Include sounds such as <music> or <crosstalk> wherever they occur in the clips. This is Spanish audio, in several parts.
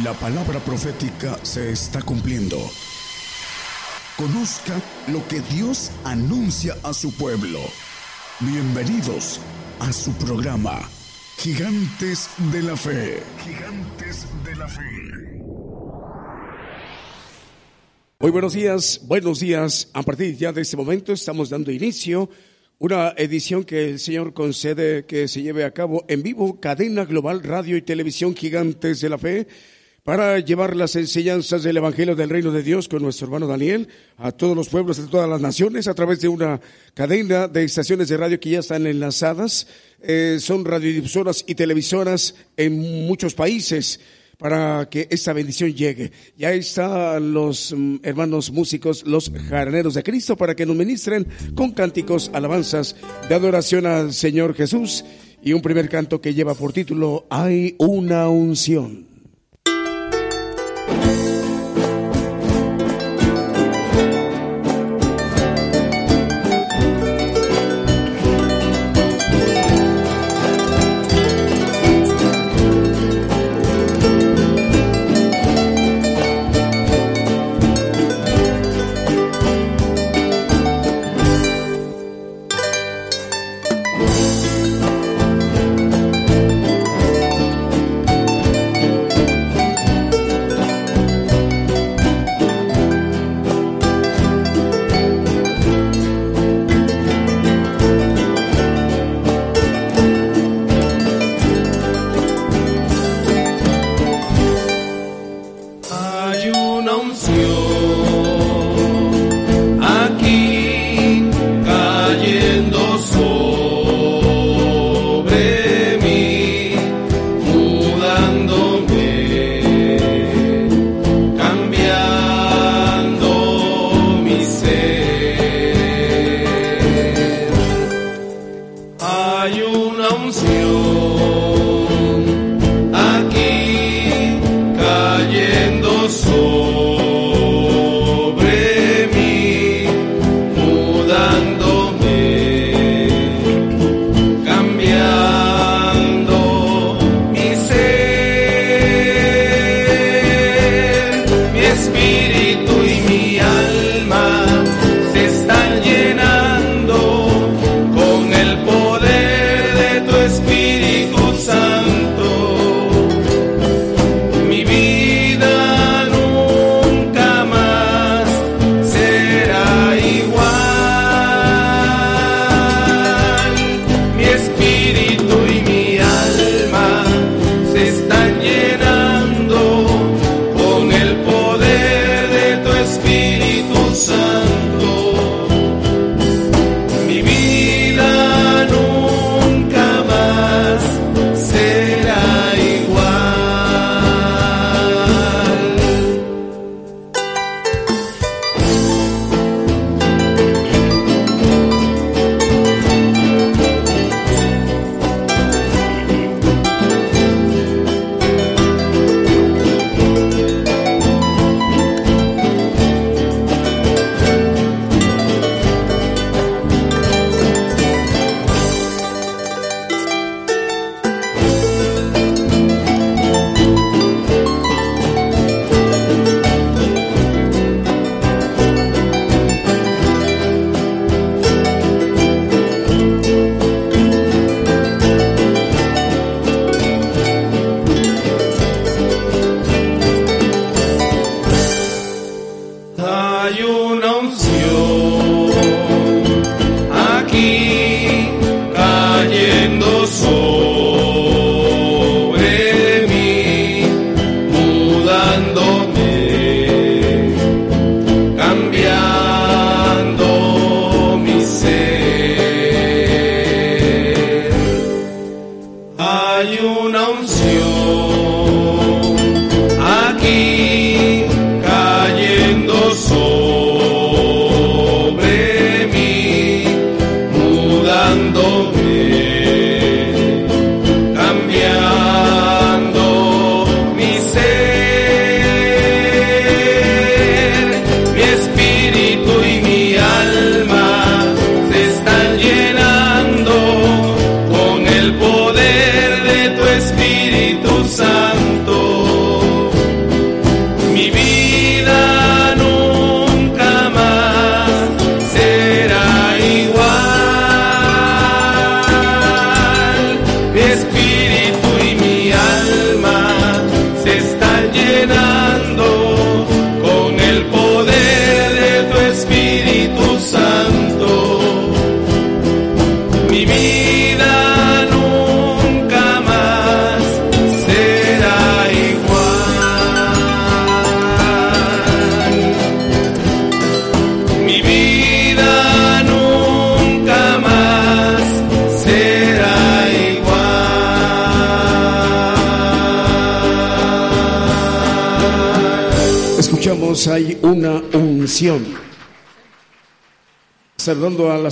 La palabra profética se está cumpliendo. Conozca lo que Dios anuncia a su pueblo. Bienvenidos a su programa, Gigantes de la Fe. Gigantes de la Fe. Muy buenos días, buenos días. A partir ya de este momento estamos dando inicio una edición que el Señor concede que se lleve a cabo en vivo, cadena global, radio y televisión gigantes de la fe para llevar las enseñanzas del Evangelio del Reino de Dios con nuestro hermano Daniel a todos los pueblos de todas las naciones a través de una cadena de estaciones de radio que ya están enlazadas. Eh, son radiodifusoras y televisoras en muchos países para que esta bendición llegue. Ya están los mm, hermanos músicos, los jardineros de Cristo, para que nos ministren con cánticos, alabanzas de adoración al Señor Jesús y un primer canto que lleva por título Hay una unción.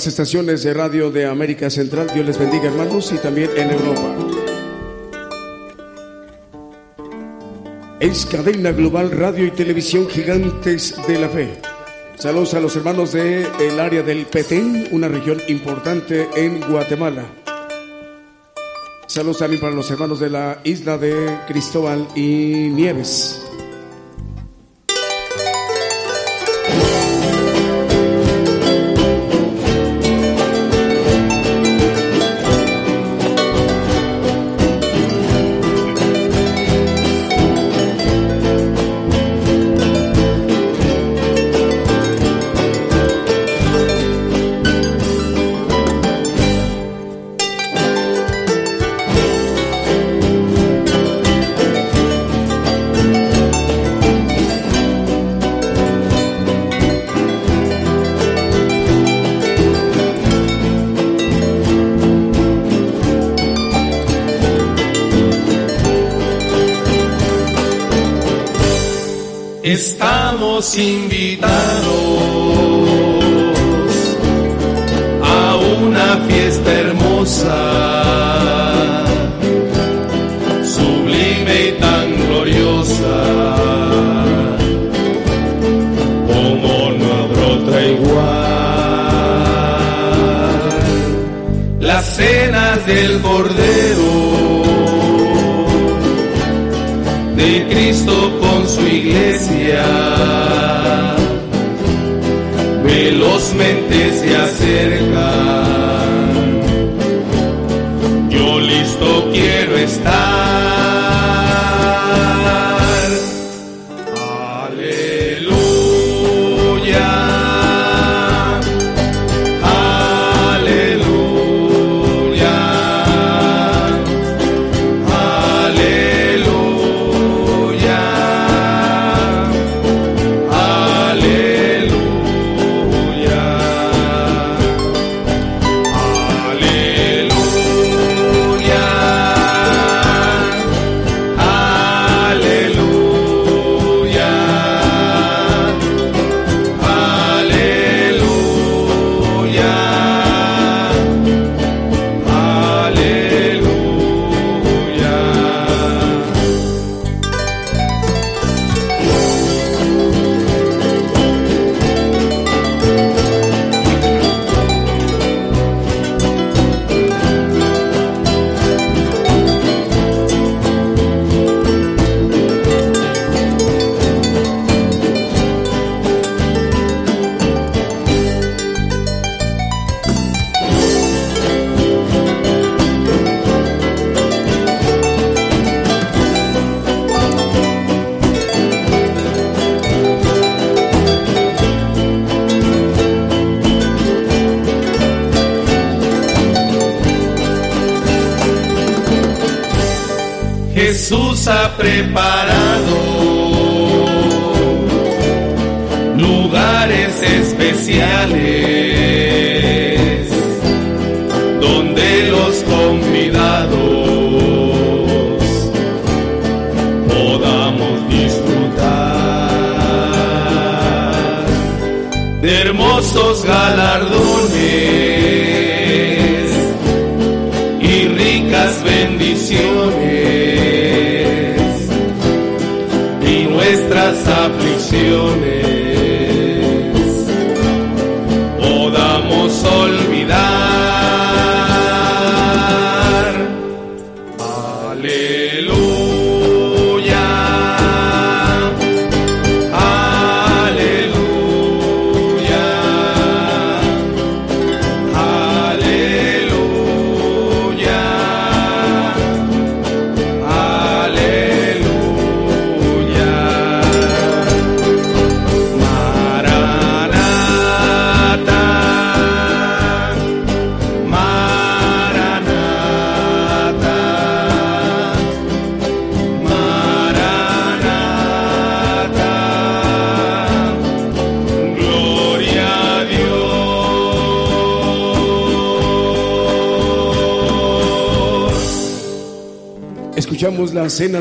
Las estaciones de radio de América Central, Dios les bendiga hermanos y también en Europa. Es cadena global radio y televisión gigantes de la fe. Saludos a los hermanos del el área del Petén, una región importante en Guatemala. Saludos también para los hermanos de la isla de Cristóbal y Nieves. Invitados a una fiesta hermosa, sublime y tan gloriosa, como no habrá otra igual. Las cenas del Cordero de Cristo iglesia velozmente se acercan. Yo listo quiero estar.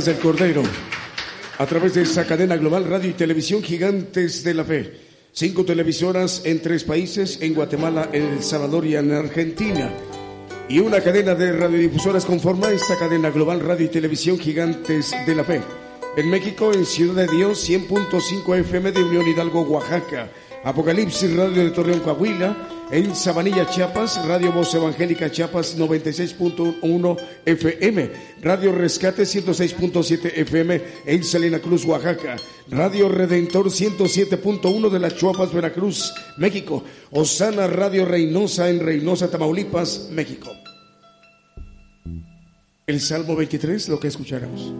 Del Cordero. a través de esa cadena global radio y televisión Gigantes de la Fe. Cinco televisoras en tres países, en Guatemala, en El Salvador y en Argentina. Y una cadena de radiodifusoras conforma esta cadena global radio y televisión Gigantes de la Fe. En México, en Ciudad de Dios, 100.5 FM de Unión Hidalgo, Oaxaca. Apocalipsis Radio de Torreón, Coahuila en Sabanilla, Chiapas, Radio Voz Evangélica Chiapas 96.1 FM, Radio Rescate 106.7 FM en Salina Cruz, Oaxaca, Radio Redentor 107.1 de las Chuapas, Veracruz, México, Osana Radio Reynosa en Reynosa, Tamaulipas, México. El Salmo 23, lo que escucharemos.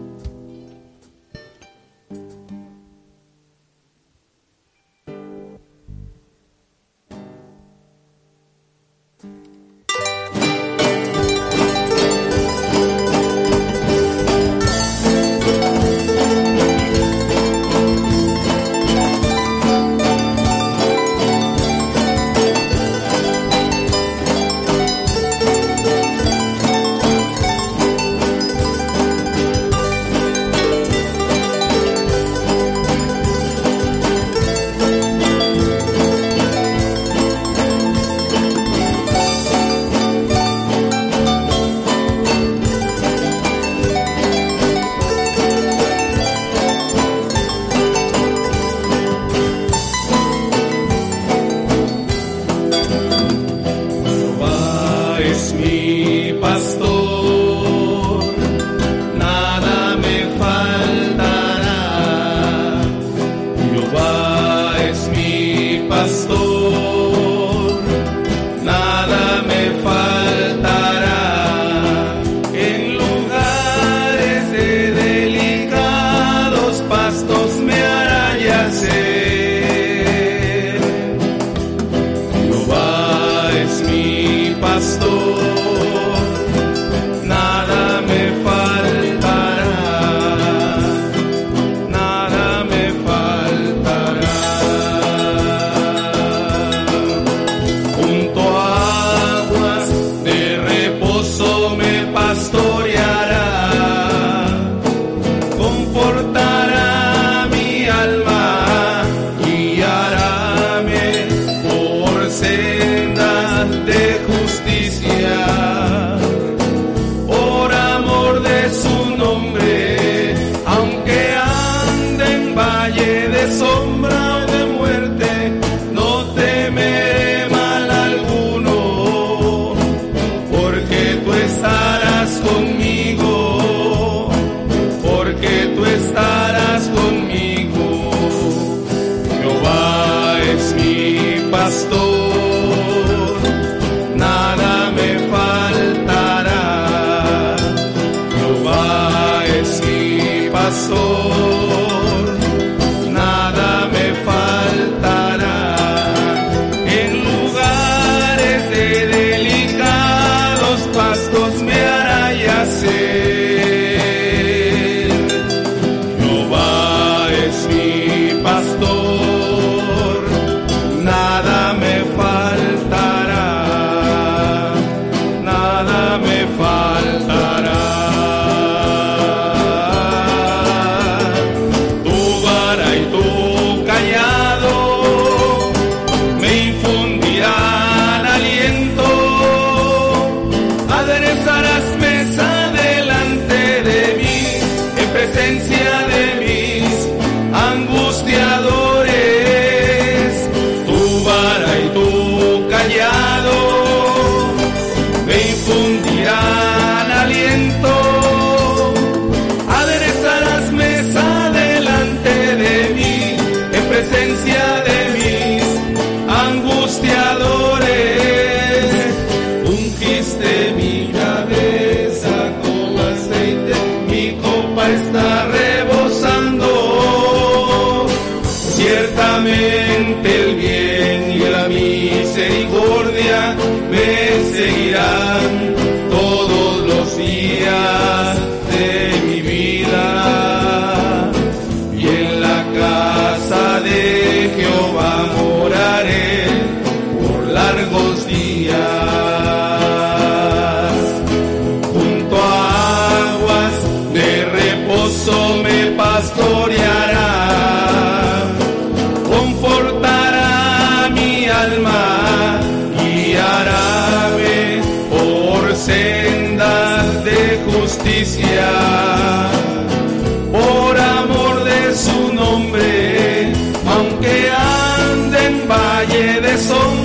Me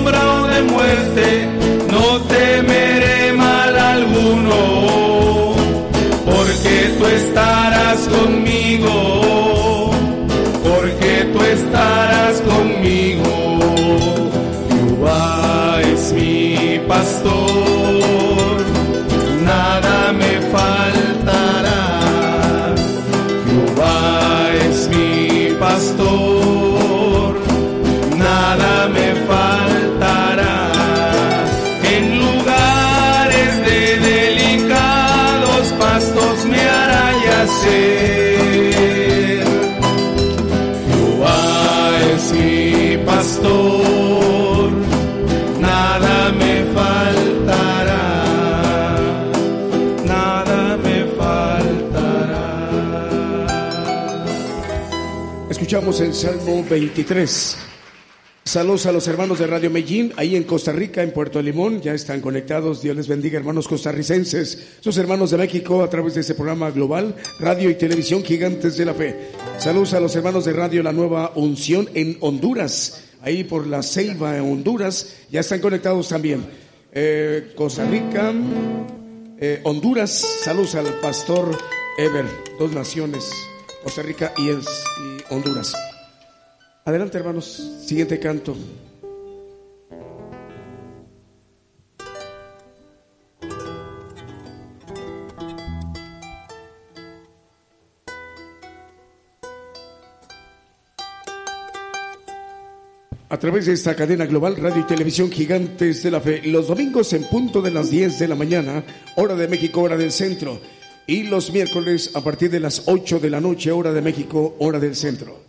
sombra de muerte, no temeré mal alguno, porque tú estarás conmigo, El Salmo 23. Saludos a los hermanos de Radio Medellín, ahí en Costa Rica, en Puerto Limón, ya están conectados. Dios les bendiga, hermanos costarricenses, sus hermanos de México, a través de este programa global, radio y televisión Gigantes de la Fe. Saludos a los hermanos de Radio La Nueva Unción en Honduras, ahí por la Ceiba, en Honduras, ya están conectados también. Eh, Costa Rica, eh, Honduras, saludos al pastor Ever, dos naciones, Costa Rica y, el- Honduras. Adelante, hermanos. Siguiente canto. A través de esta cadena global, radio y televisión Gigantes de la Fe, los domingos en punto de las 10 de la mañana, hora de México, hora del centro, y los miércoles a partir de las 8 de la noche, hora de México, hora del centro.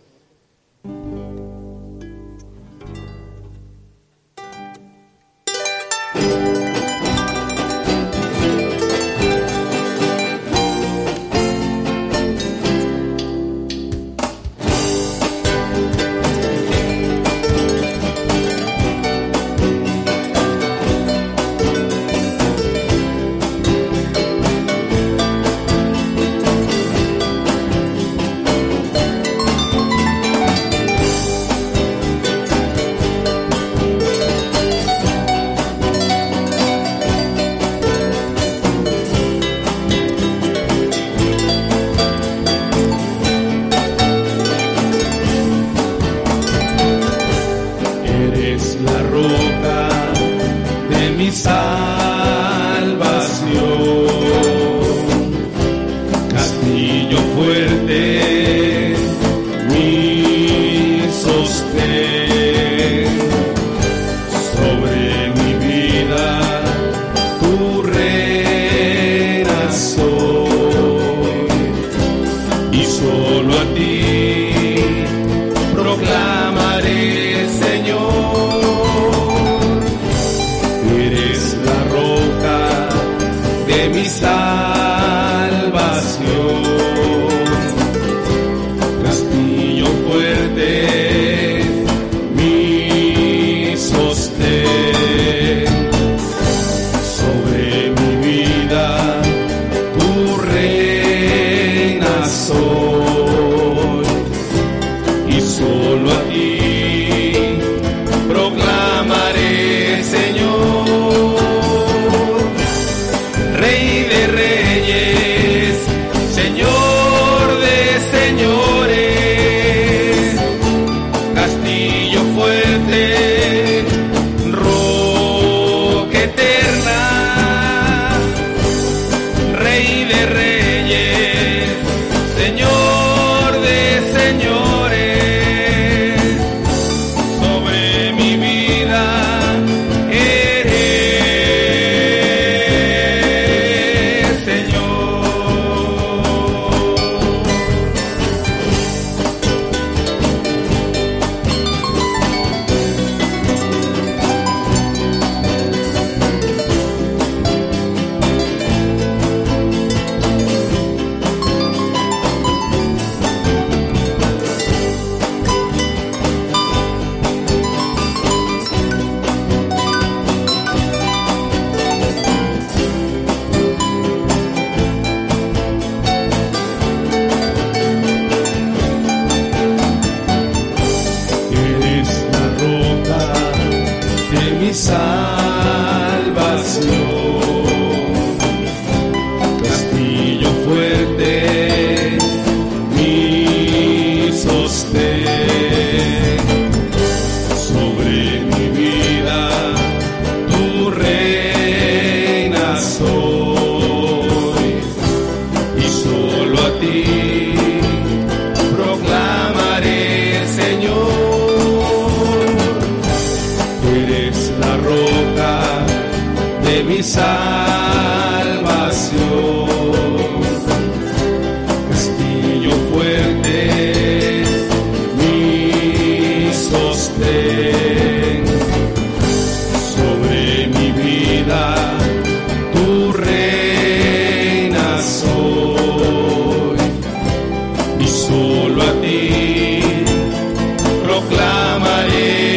Maria.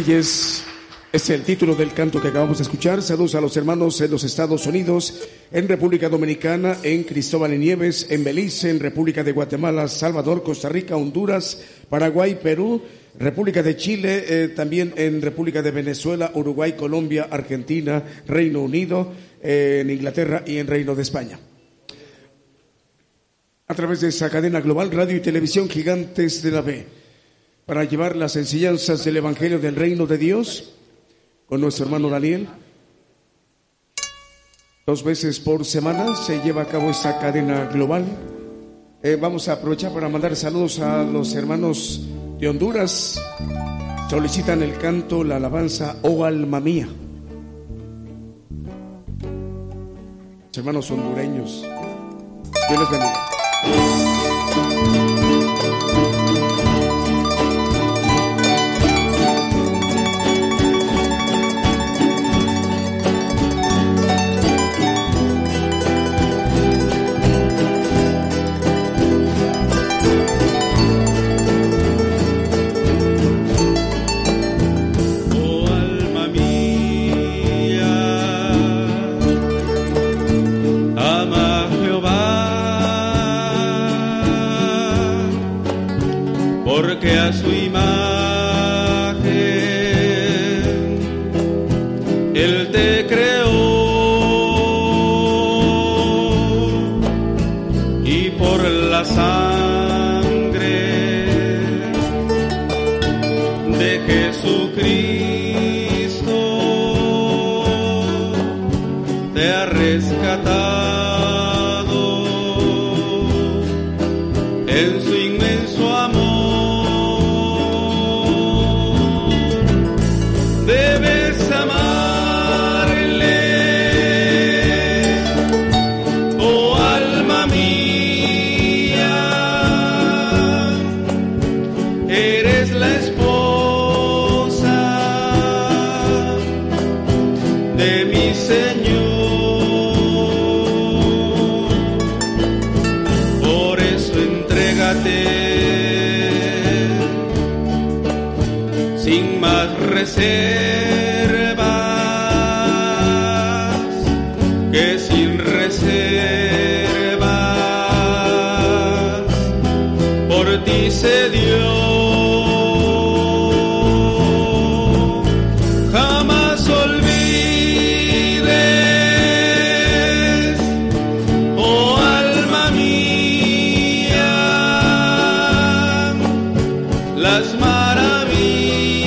Reyes es el título del canto que acabamos de escuchar. Saludos a los hermanos en los Estados Unidos, en República Dominicana, en Cristóbal y Nieves, en Belice, en República de Guatemala, Salvador, Costa Rica, Honduras, Paraguay, Perú, República de Chile, eh, también en República de Venezuela, Uruguay, Colombia, Argentina, Reino Unido, eh, en Inglaterra y en Reino de España. A través de esa cadena global, radio y televisión gigantes de la B para llevar las enseñanzas del Evangelio del Reino de Dios con nuestro hermano Daniel. Dos veces por semana se lleva a cabo esta cadena global. Eh, vamos a aprovechar para mandar saludos a los hermanos de Honduras. Solicitan el canto, la alabanza, oh alma mía. Hermanos hondureños. Dios les bendiga. Porque a su las maravillas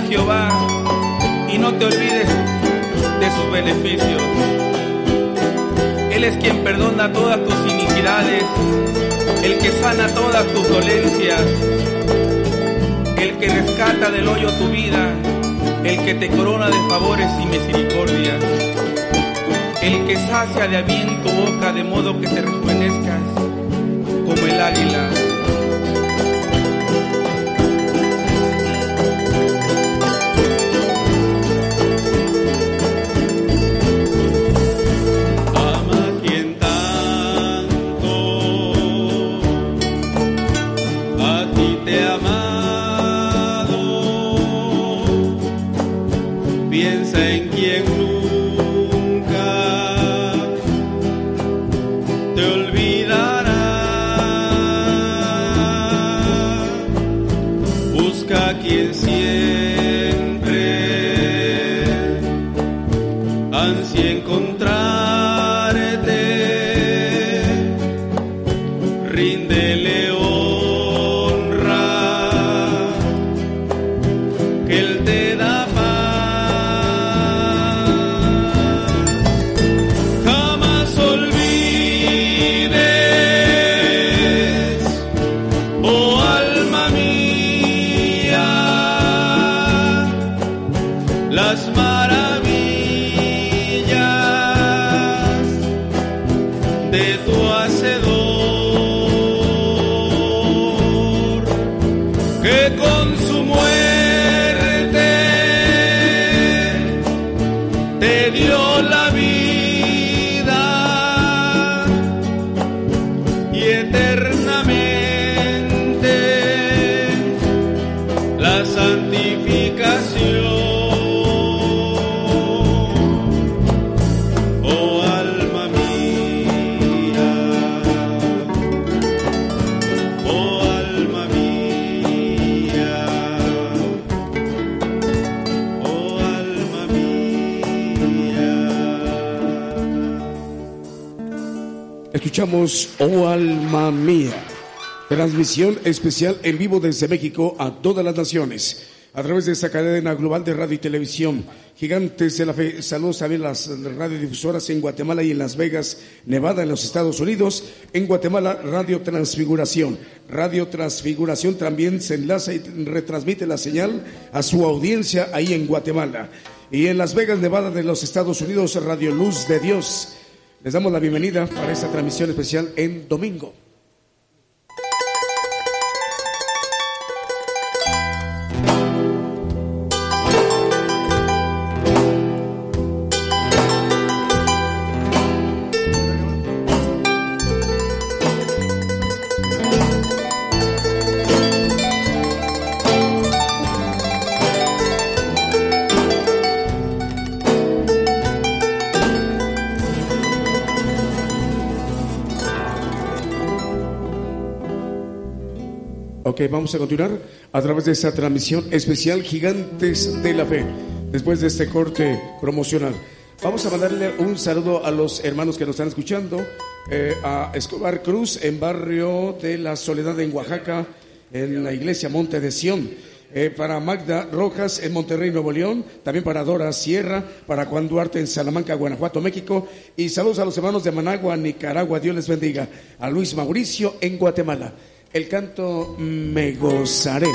Jehová y no te olvides de sus beneficios. Él es quien perdona todas tus iniquidades, el que sana todas tus dolencias, el que rescata del hoyo tu vida, el que te corona de favores y misericordias, el que sacia de bien tu boca de modo que te rejuvenezcas como el águila. Oh Alma Mía, transmisión especial en vivo desde México a todas las naciones, a través de esta cadena global de radio y televisión. Gigantes de la Fe, saludos también a las radiodifusoras en Guatemala y en Las Vegas, Nevada, en los Estados Unidos. En Guatemala, Radio Transfiguración. Radio Transfiguración también se enlaza y retransmite la señal a su audiencia ahí en Guatemala. Y en Las Vegas, Nevada, de los Estados Unidos, Radio Luz de Dios. Les damos la bienvenida para esta transmisión especial en domingo. Vamos a continuar a través de esta transmisión especial Gigantes de la Fe. Después de este corte promocional, vamos a mandarle un saludo a los hermanos que nos están escuchando, eh, a Escobar Cruz en barrio de la Soledad en Oaxaca, en la iglesia Monte de Sión. Eh, para Magda Rojas en Monterrey, Nuevo León, también para Dora Sierra, para Juan Duarte en Salamanca, Guanajuato, México, y saludos a los hermanos de Managua, Nicaragua, Dios les bendiga, a Luis Mauricio en Guatemala. El canto Me gozaré.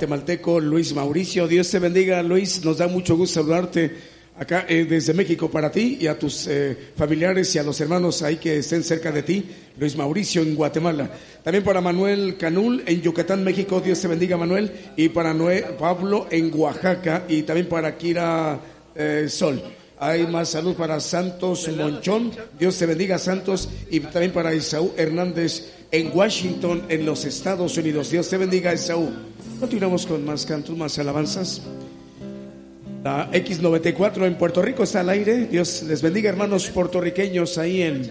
Guatemalteco Luis Mauricio. Dios te bendiga, Luis. Nos da mucho gusto saludarte acá eh, desde México para ti y a tus eh, familiares y a los hermanos ahí que estén cerca de ti. Luis Mauricio en Guatemala. También para Manuel Canul en Yucatán, México. Dios te bendiga, Manuel. Y para Noé Pablo en Oaxaca. Y también para Kira eh, Sol. Hay más salud para Santos Monchón. Dios te bendiga, Santos. Y también para Isaú Hernández en Washington, en los Estados Unidos. Dios te bendiga, Isaú. Continuamos con más cantos, más alabanzas. La X94 en Puerto Rico está al aire. Dios les bendiga, hermanos puertorriqueños, ahí en,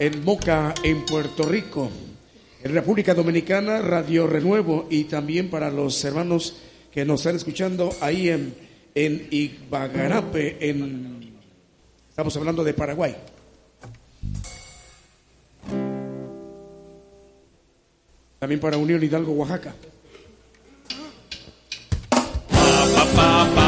en Moca, en Puerto Rico. En República Dominicana, Radio Renuevo. Y también para los hermanos que nos están escuchando ahí en, en Igbagarape, en, estamos hablando de Paraguay. También para Unión Hidalgo, Oaxaca. pa, pa.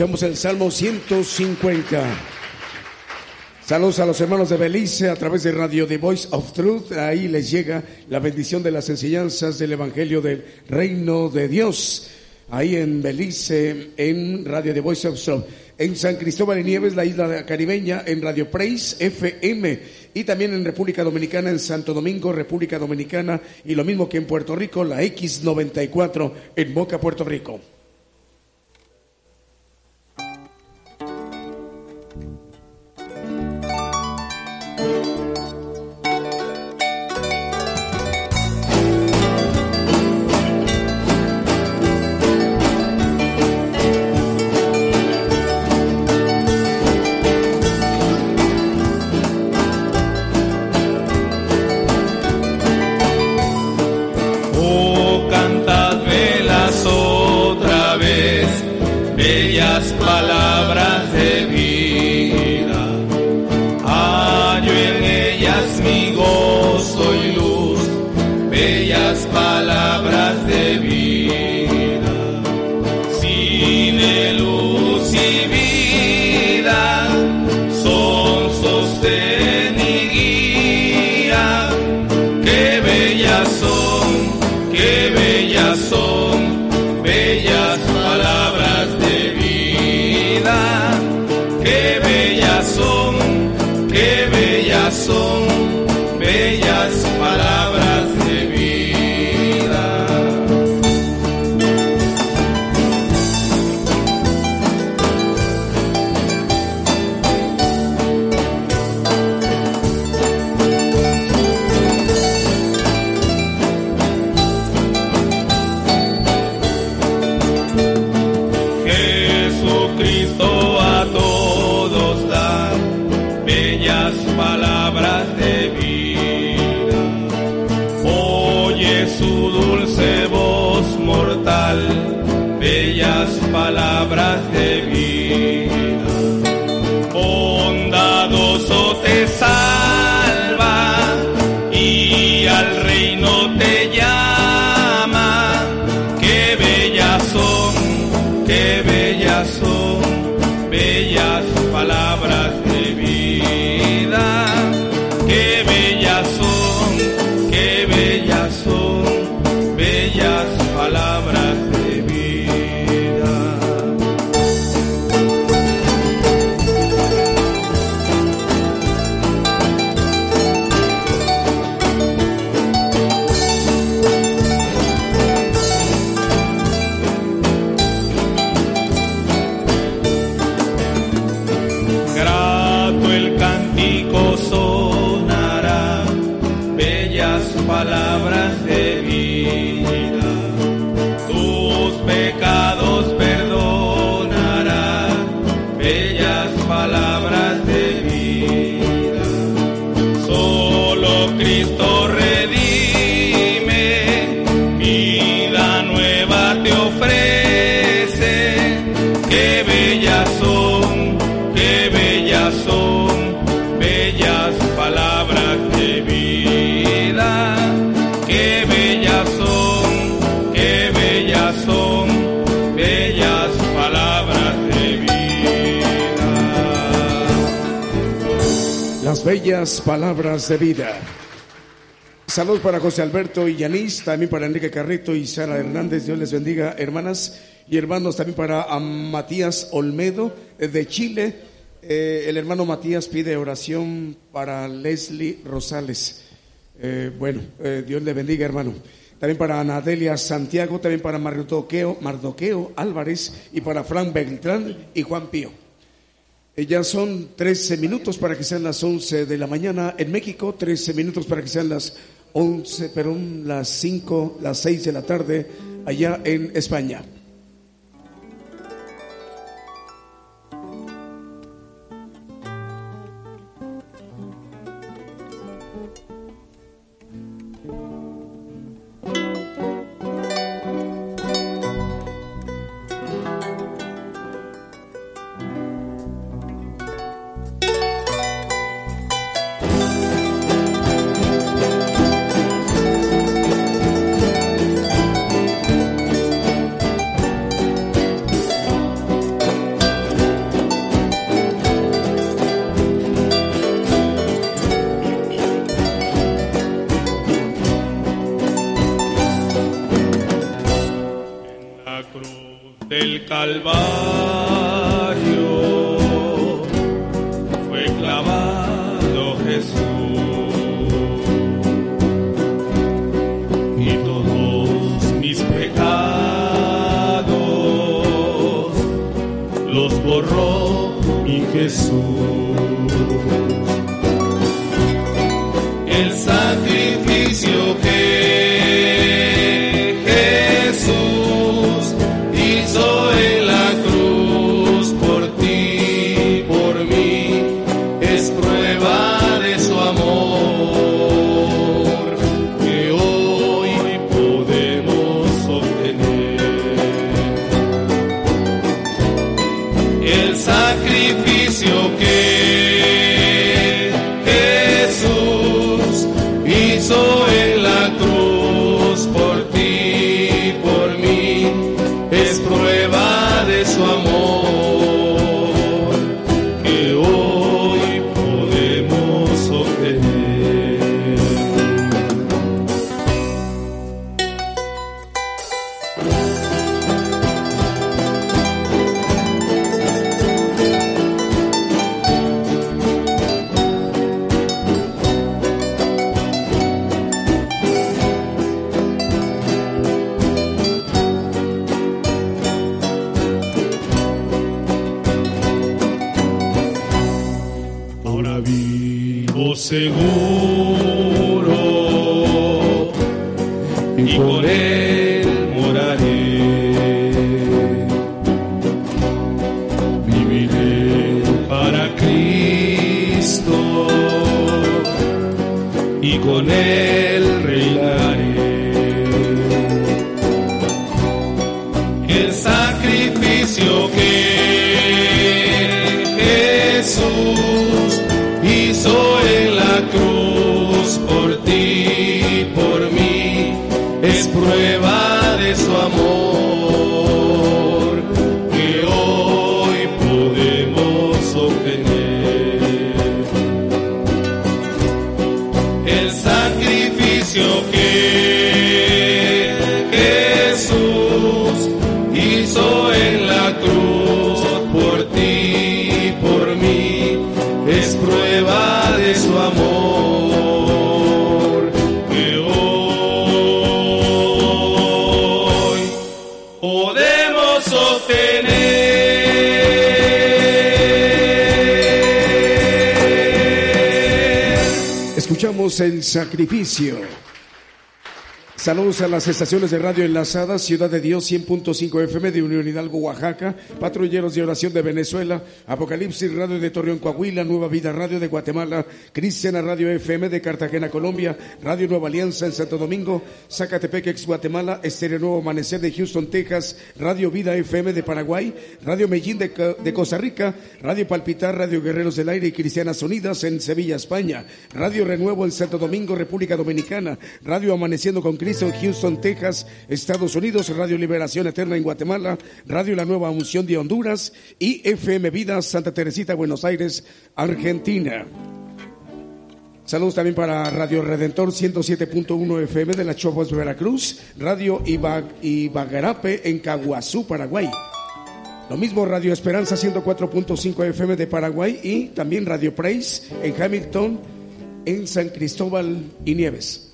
Escuchamos el Salmo 150. Saludos a los hermanos de Belice a través de Radio The Voice of Truth. Ahí les llega la bendición de las enseñanzas del Evangelio del Reino de Dios. Ahí en Belice, en Radio The Voice of Truth. En San Cristóbal de Nieves, la isla caribeña, en Radio Praise FM. Y también en República Dominicana, en Santo Domingo, República Dominicana. Y lo mismo que en Puerto Rico, la X94 en Boca, Puerto Rico. Bellas palabras de vida. Saludos para José Alberto y Yanis, también para Enrique Carrito y Sara Hernández. Dios les bendiga, hermanas y hermanos. También para Matías Olmedo eh, de Chile. Eh, el hermano Matías pide oración para Leslie Rosales. Eh, bueno, Dios le bendiga, hermano. También para Anadelia Santiago, también para Mardoqueo, Mardoqueo Álvarez y para Frank Beltrán y Juan Pío. Eh, Ya son 13 minutos para que sean las 11 de la mañana en México, 13 minutos para que sean las 11, perdón, las 5, las 6 de la tarde allá en España. El sacrificio. Saludos a las estaciones de radio enlazadas, Ciudad de Dios 100.5 FM de Unión Hidalgo, Oaxaca, Patrulleros de Oración de Venezuela, Apocalipsis Radio de Torreón, Coahuila, Nueva Vida Radio de Guatemala, Cristiana Radio FM de Cartagena, Colombia, Radio Nueva Alianza en Santo Domingo, Zacatepec, ex Guatemala, Estéreo Nuevo Amanecer de Houston, Texas, Radio Vida FM de Paraguay, Radio Medellín de, de Costa Rica, Radio Palpitar, Radio Guerreros del Aire y Cristianas Unidas en Sevilla, España, Radio Renuevo en Santo Domingo, República Dominicana, Radio Amaneciendo con Cristo en Houston, Texas, Estados Unidos, Radio Liberación Eterna en Guatemala, Radio La Nueva Unción de Honduras y FM Vida Santa Teresita, Buenos Aires, Argentina. Saludos también para Radio Redentor 107.1 FM de la Chopos, Veracruz, Radio Iba- Ibagarape en Caguazú, Paraguay. Lo mismo Radio Esperanza 104.5 FM de Paraguay y también Radio Praise en Hamilton, en San Cristóbal y Nieves.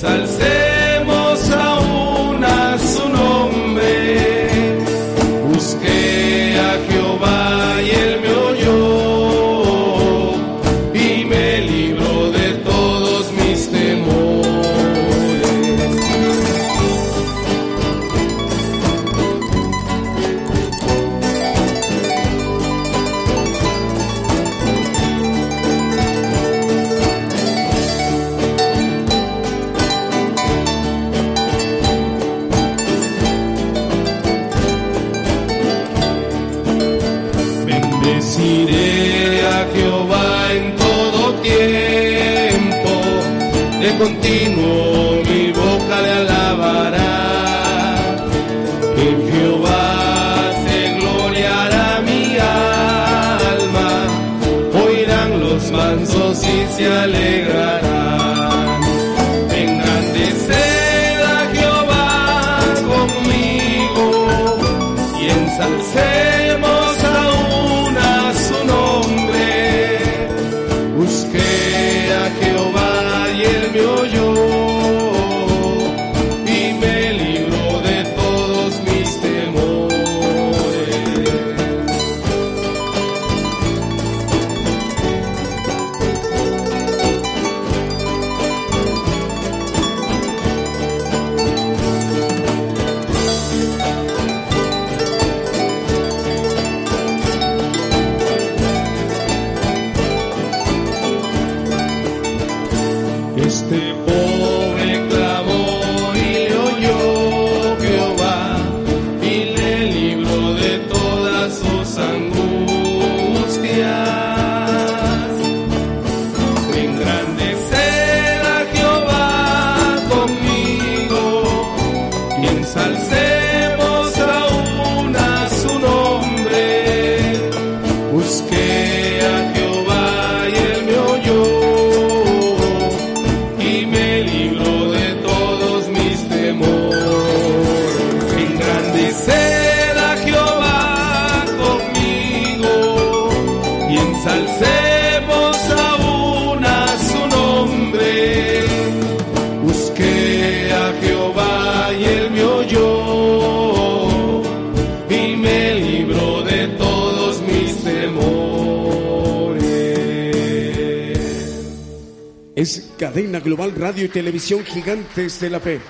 Y cadena global radio y televisión gigantes de la fe.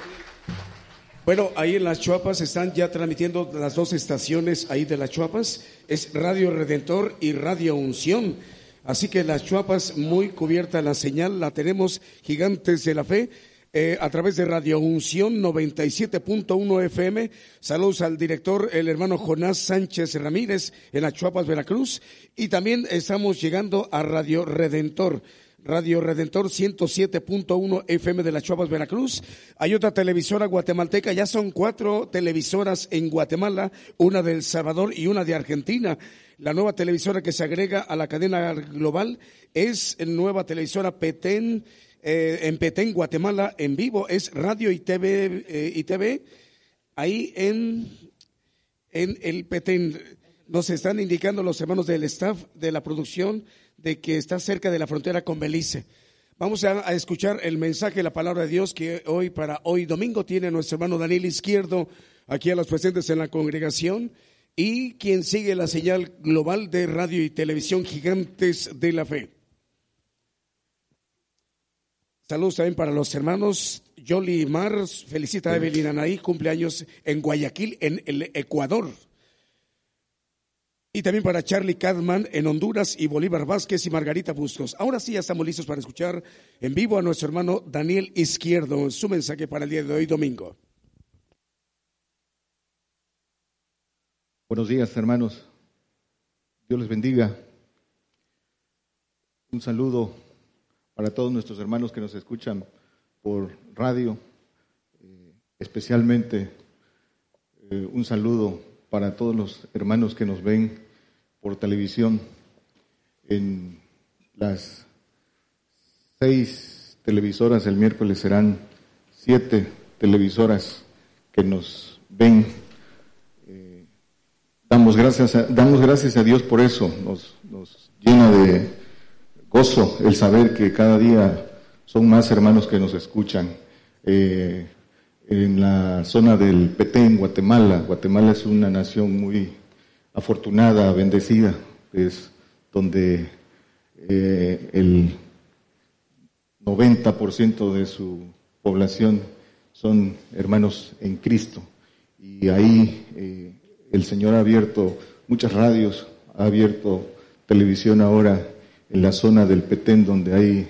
Bueno, ahí en las Chuapas están ya transmitiendo las dos estaciones ahí de las Chuapas. Es Radio Redentor y Radio Unción. Así que las Chuapas muy cubierta la señal, la tenemos gigantes de la fe. eh, a través de Radio Unción 97.1 FM. Saludos al director, el hermano Jonás Sánchez Ramírez, en las Chuapas, Veracruz. Y también estamos llegando a Radio Redentor. Radio Redentor 107.1 FM de las Chuapas, Veracruz. Hay otra televisora guatemalteca, ya son cuatro televisoras en Guatemala, una de El Salvador y una de Argentina. La nueva televisora que se agrega a la cadena global es nueva televisora Petén, eh, en Petén, Guatemala, en vivo. Es radio y TV, eh, y TV ahí en, en el Petén. Nos están indicando los hermanos del staff de la producción de que está cerca de la frontera con Belice. Vamos a, escuchar el mensaje, la palabra de Dios que hoy para hoy domingo tiene nuestro hermano Daniel Izquierdo aquí a los presentes en la congregación y quien sigue la señal global de radio y televisión gigantes de la fe. Saludos también para los hermanos Yoli Mars, felicita a Evelyn Anaí, cumpleaños en Guayaquil, en el Ecuador. Y también para Charlie Cadman en Honduras y Bolívar Vázquez y Margarita Bustos. Ahora sí ya estamos listos para escuchar en vivo a nuestro hermano Daniel Izquierdo, su mensaje para el día de hoy domingo. Buenos días, hermanos. Dios les bendiga. Un saludo para todos nuestros hermanos que nos escuchan por radio, eh, especialmente eh, un saludo para todos los hermanos que nos ven por televisión. En las seis televisoras el miércoles serán siete televisoras que nos ven. Eh, damos gracias a, damos gracias a Dios por eso. Nos, nos llena de gozo el saber que cada día son más hermanos que nos escuchan. Eh, en la zona del Petén, Guatemala. Guatemala es una nación muy afortunada, bendecida, es donde eh, el 90% de su población son hermanos en Cristo. Y ahí eh, el Señor ha abierto muchas radios, ha abierto televisión ahora en la zona del Petén, donde hay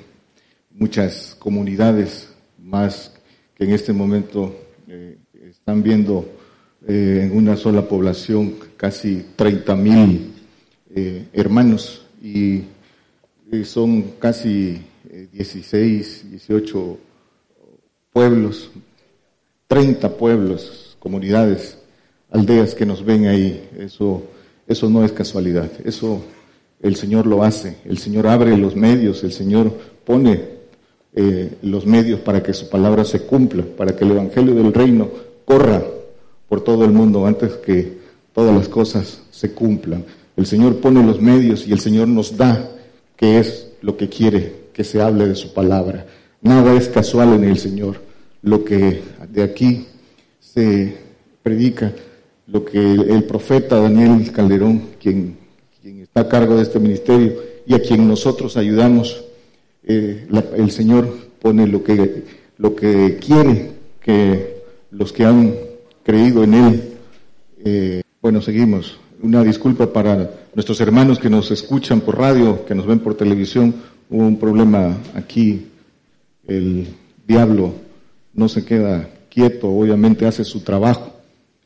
muchas comunidades más que en este momento eh, están viendo eh, en una sola población casi 30 mil eh, hermanos y son casi eh, 16, 18 pueblos, 30 pueblos, comunidades, aldeas que nos ven ahí. Eso, eso no es casualidad. Eso el Señor lo hace. El Señor abre los medios, el Señor pone eh, los medios para que su palabra se cumpla, para que el Evangelio del Reino corra por todo el mundo antes que todas las cosas se cumplan. El Señor pone los medios y el Señor nos da que es lo que quiere que se hable de su palabra. Nada es casual en el Señor. Lo que de aquí se predica, lo que el profeta Daniel Calderón, quien, quien está a cargo de este ministerio y a quien nosotros ayudamos, eh, el Señor pone lo que, lo que quiere que los que han creído en Él. Eh, bueno, seguimos. Una disculpa para nuestros hermanos que nos escuchan por radio, que nos ven por televisión. Hubo un problema aquí. El diablo no se queda quieto, obviamente hace su trabajo.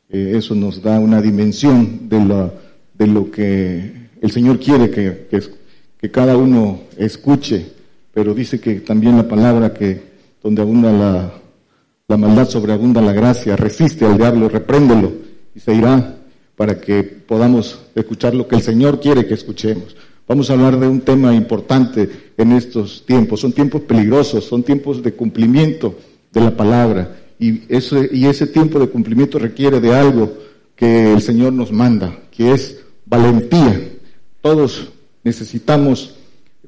Eh, eso nos da una dimensión de lo, de lo que el Señor quiere que, que, que cada uno escuche pero dice que también la palabra que donde abunda la, maldad sobreabunda la gracia, resiste al diablo, repréndelo y se irá para que podamos escuchar lo que el Señor quiere que escuchemos. Vamos a hablar de un tema importante en estos tiempos. Son tiempos peligrosos, son tiempos de cumplimiento de la palabra. Y ese, y ese tiempo de cumplimiento requiere de algo que el Señor nos manda, que es valentía. Todos necesitamos,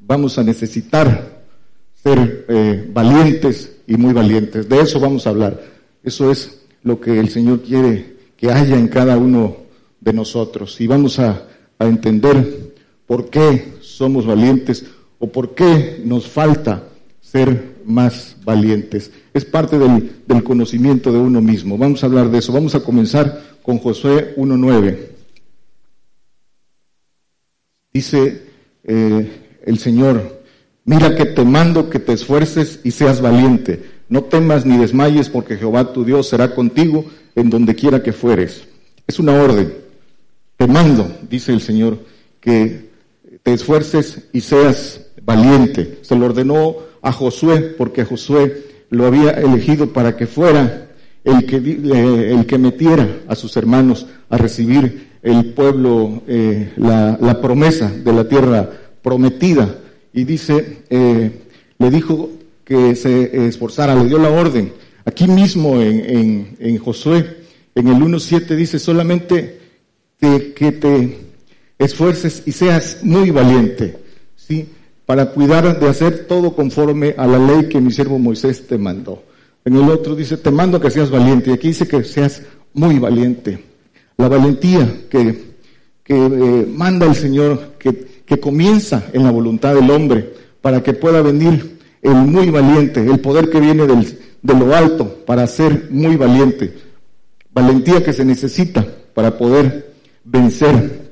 vamos a necesitar ser eh, valientes y muy valientes. De eso vamos a hablar. Eso es lo que el Señor quiere que haya en cada uno de nosotros. Y vamos a, entender por qué somos valientes o por qué nos falta ser más valientes. Es parte del, conocimiento de uno mismo. Vamos a hablar de eso. Vamos a comenzar con Josué 1.9. Dice eh, el Señor, Mira que te mando que te esfuerces y seas valiente. No temas ni desmayes porque Jehová tu Dios será contigo en donde quiera que fueres. Es una orden. Te mando, dice el Señor, que te esfuerces y seas valiente. Se lo ordenó a Josué porque Josué lo había elegido para que fuera el que, el que metiera a sus hermanos a recibir el pueblo, eh, la promesa de la tierra prometida y dice, eh, le dijo que se esforzara, le dio la orden. Aquí mismo en, en, Josué, en el 1.7 dice solamente que te esfuerces y seas muy valiente, ¿sí? Para cuidar de hacer todo conforme a la ley que mi siervo Moisés te mandó. En el otro dice, te mando que seas valiente. Y aquí dice que seas muy valiente. La valentía que, que eh, manda el Señor, que que comienza en la voluntad del hombre para que pueda venir el muy valiente, el poder que viene de lo alto para ser muy valiente. Valentía que se necesita para poder vencer.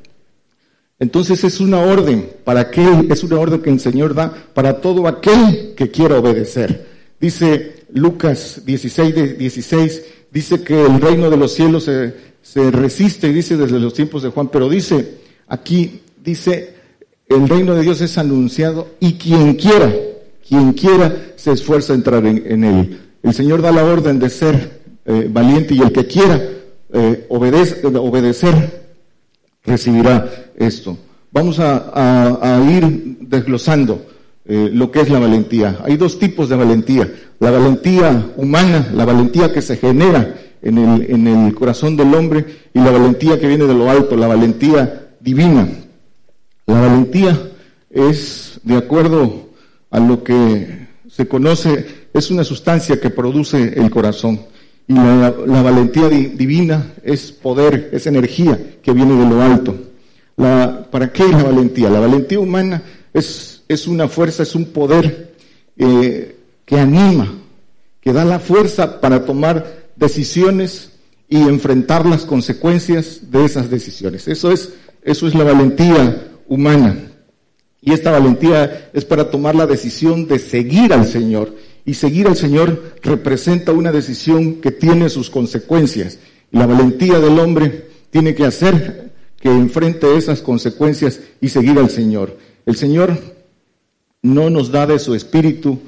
Entonces es una orden para aquel, es una orden que el Señor da para todo aquel que quiera obedecer. Dice Lucas 16, 16, dice que el reino de los cielos se, se resiste, dice desde los tiempos de Juan, pero dice aquí, dice el reino de Dios es anunciado y quien quiera, quien quiera se esfuerza a entrar en, él. El Señor da la orden de ser eh, valiente y el que quiera eh, obedecer recibirá esto. Vamos a, ir desglosando eh, lo que es la valentía. Hay dos tipos de valentía. La valentía humana, la valentía que se genera en el, en el corazón del hombre y la valentía que viene de lo alto, la valentía divina. La valentía es, de acuerdo a lo que se conoce, es una sustancia que produce el corazón. Y la, valentía divina es poder, es energía que viene de lo alto. ¿Para qué la valentía? La valentía humana es, es una fuerza, es un poder eh, que anima, que da la fuerza para tomar decisiones y enfrentar las consecuencias de esas decisiones. Eso es, eso es la valentía humana. Y esta valentía es para tomar la decisión de seguir al Señor. Y seguir al Señor representa una decisión que tiene sus consecuencias. La valentía del hombre tiene que hacer que enfrente esas consecuencias y seguir al Señor. El Señor no nos da de su espíritu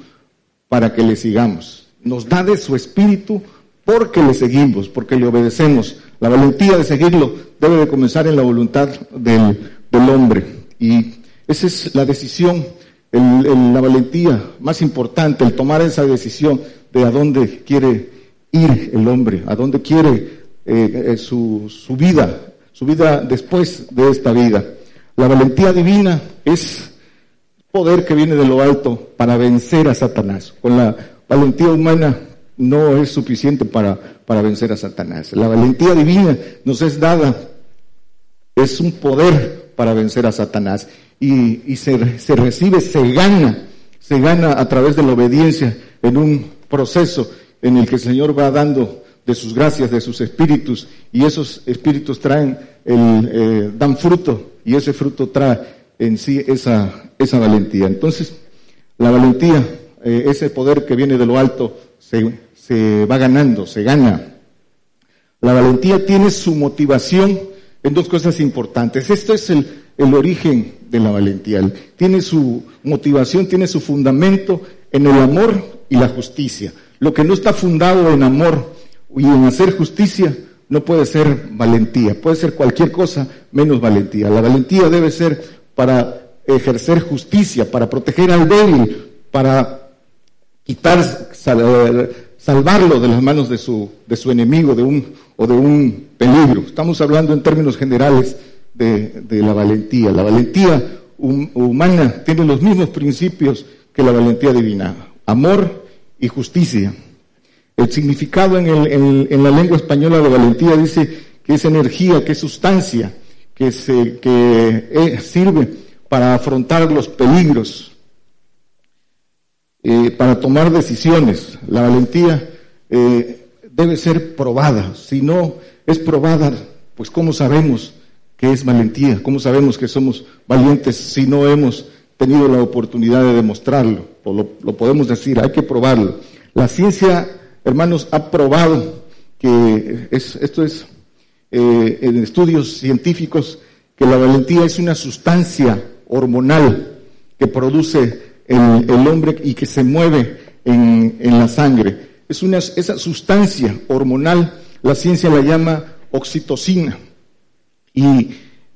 para que le sigamos. Nos da de su espíritu porque le seguimos, porque le obedecemos. La valentía de seguirlo debe de comenzar en la voluntad del del hombre. Y Esa es la decisión, la valentía más importante, el tomar esa decisión de a dónde quiere ir el hombre, a dónde quiere eh, eh, su, su vida, su vida después de esta vida. La valentía divina es poder que viene de lo alto para vencer a Satanás. Con la valentía humana no es suficiente para, para vencer a Satanás. La valentía divina nos es dada, es un poder para vencer a Satanás. Y, se recibe, se gana, se gana a través de la obediencia en un proceso en el que el Señor va dando de sus gracias, de sus espíritus, y esos espíritus traen, el, eh, dan fruto, y ese fruto trae en sí esa, esa valentía. Entonces, la valentía, eh, ese poder que viene de lo alto, se, se va ganando, se gana. La valentía tiene su motivación en dos cosas importantes. Esto es el, origen de la valentía. Tiene su motivación, tiene su fundamento en el amor y la justicia. Lo que no está fundado en amor y en hacer justicia no puede ser valentía, puede ser cualquier cosa menos valentía. La valentía debe ser para ejercer justicia, para proteger al débil, para quitar, salvarlo de las manos de su, de su enemigo de un, o de un peligro. Estamos hablando en términos generales de, de la valentía. La valentía humana tiene los mismos principios que la valentía divina, amor y justicia. El significado en, el, en, la lengua española de valentía dice que es energía, que es sustancia, que, se, que eh, sirve para afrontar los peligros, eh, para tomar decisiones. La valentía eh, debe ser probada. Si no es probada, pues ¿cómo sabemos que es valentía? ¿Cómo sabemos que somos valientes si no hemos tenido la oportunidad de demostrarlo? O lo, podemos decir, hay que probarlo. La ciencia hermanos, ha probado que esto es eh, en estudios científicos, que la valentía es una sustancia hormonal que produce el, hombre y que se mueve en, la sangre. Es una, esa sustancia hormonal, la ciencia la llama oxitocina. Y,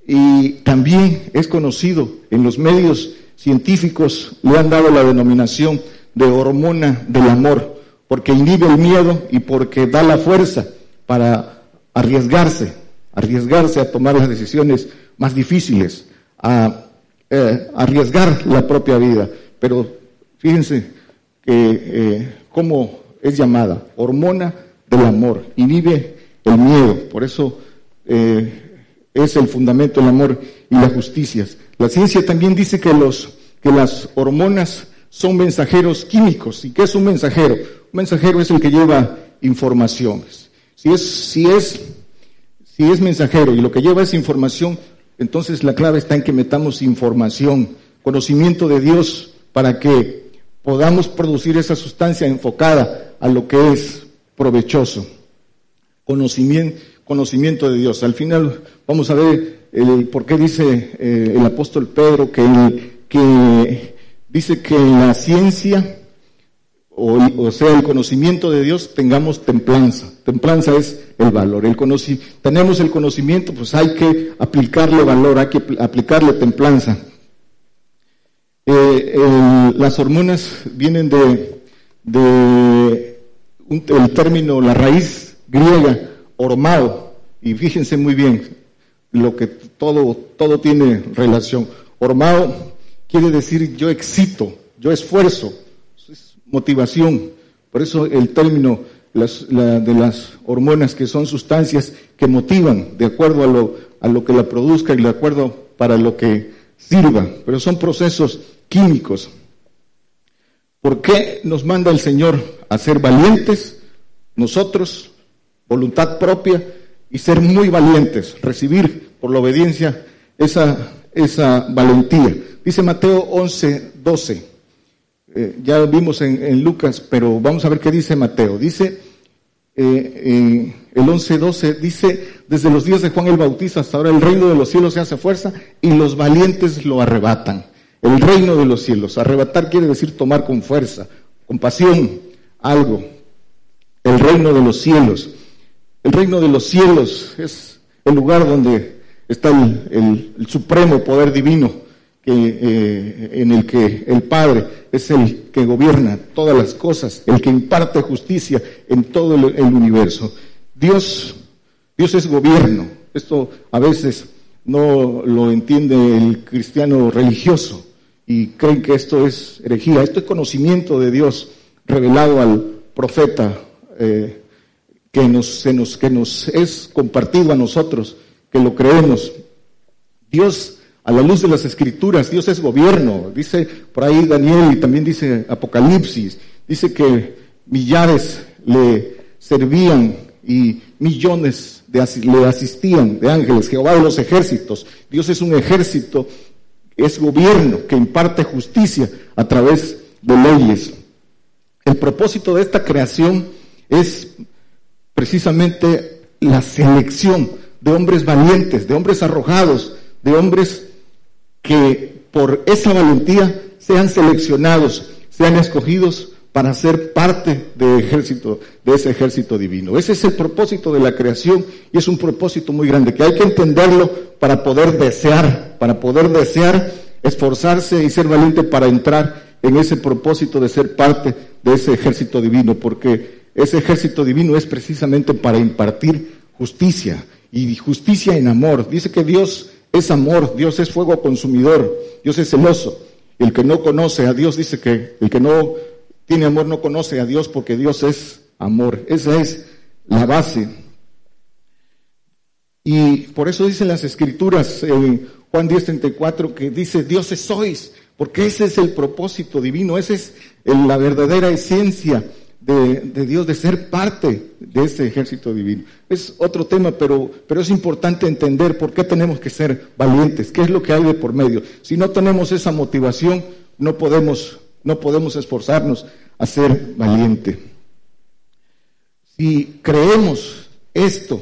y también es conocido en los medios científicos, le han dado la denominación de hormona del amor porque inhibe el miedo y porque da la fuerza para arriesgarse, arriesgarse a tomar las decisiones más difíciles, a eh, arriesgar la propia vida. Pero fíjense que eh, cómo es llamada, hormona del amor, inhibe el miedo, por eso eh, es el fundamento del amor y las justicias. La ciencia también dice que las hormonas son mensajeros químicos. ¿Y qué es un mensajero? Un mensajero es el que lleva informaciones. Si es, si es, si es mensajero y lo que lleva es información, entonces la clave está en que metamos información, conocimiento de Dios para que podamos producir esa sustancia enfocada a lo que es provechoso. Conocimiento, conocimiento de Dios. Al final vamos a ver el, por qué dice eh, el apóstol Pedro que, que dice que en la ciencia, o, sea, el conocimiento de Dios, tengamos templanza. Templanza es el valor. El tenemos el conocimiento, pues hay que aplicarle valor, hay que aplicarle templanza. Eh, las hormonas vienen de, de el término, la raíz griega, hormado, y fíjense muy bien lo que todo, todo tiene relación. Hormado quiere decir yo excito, yo esfuerzo, es motivación. Por eso el término de las hormonas que son sustancias que motivan de acuerdo a lo, a lo que la produzca y de acuerdo para lo que sirva, pero son procesos químicos. ¿Por qué nos manda el Señor a ser valientes? Nosotros, voluntad propia y ser muy valientes, recibir por la obediencia esa, esa valentía. Dice Mateo 11, 12. Eh, ya vimos en, Lucas, pero vamos a ver qué dice Mateo. Dice, eh, el 11, 12, dice, desde los días de Juan el Bautista hasta ahora el reino de los cielos se hace fuerza y los valientes lo arrebatan. El reino de los cielos. Arrebatar quiere decir tomar con fuerza, con pasión, algo. El reino de los cielos. El reino de los cielos es el lugar donde está el supremo poder divino que, eh, en el que el Padre es el que gobierna todas las cosas, el que imparte justicia en todo el, el universo. Dios, Dios es gobierno. Esto a veces no lo entiende el cristiano religioso y creen que esto es herejía. Esto es conocimiento de Dios revelado al profeta eh, que, nos, se nos, que nos es compartido a nosotros, que lo creemos. Dios, a la luz de las escrituras, Dios es gobierno. Dice por ahí Daniel y también dice Apocalipsis, dice que millares le servían y millones de, le asistían de ángeles, Jehová de los ejércitos. Dios es un ejército, es gobierno que imparte justicia a través de leyes. El propósito de esta creación es precisamente la selección de hombres valientes, de hombres arrojados, de hombres que por esa valentía sean seleccionados, sean escogidos para ser parte de, ejército, de ese ejército divino. Ese es el propósito de la creación y es un propósito muy grande que hay que entenderlo para poder desear, para poder desear, esforzarse y ser valiente para entrar en ese propósito de ser parte de ese ejército divino, porque ese ejército divino es precisamente para impartir justicia y justicia en amor. Dice que Dios es amor, Dios es fuego consumidor, Dios es celoso. El que no conoce a Dios dice que el que no tiene amor no conoce a Dios porque Dios es amor. Esa es la base. Y por eso dicen las escrituras en Juan 10:34 que dice, dioses sois, porque ese es el propósito divino, esa es la verdadera esencia de, Dios, de ser parte de ese ejército divino. Es otro tema, pero, pero es importante entender por qué tenemos que ser valientes, qué es lo que hay de por medio. Si no tenemos esa motivación, no podemos, no podemos esforzarnos a ser valiente. Si creemos esto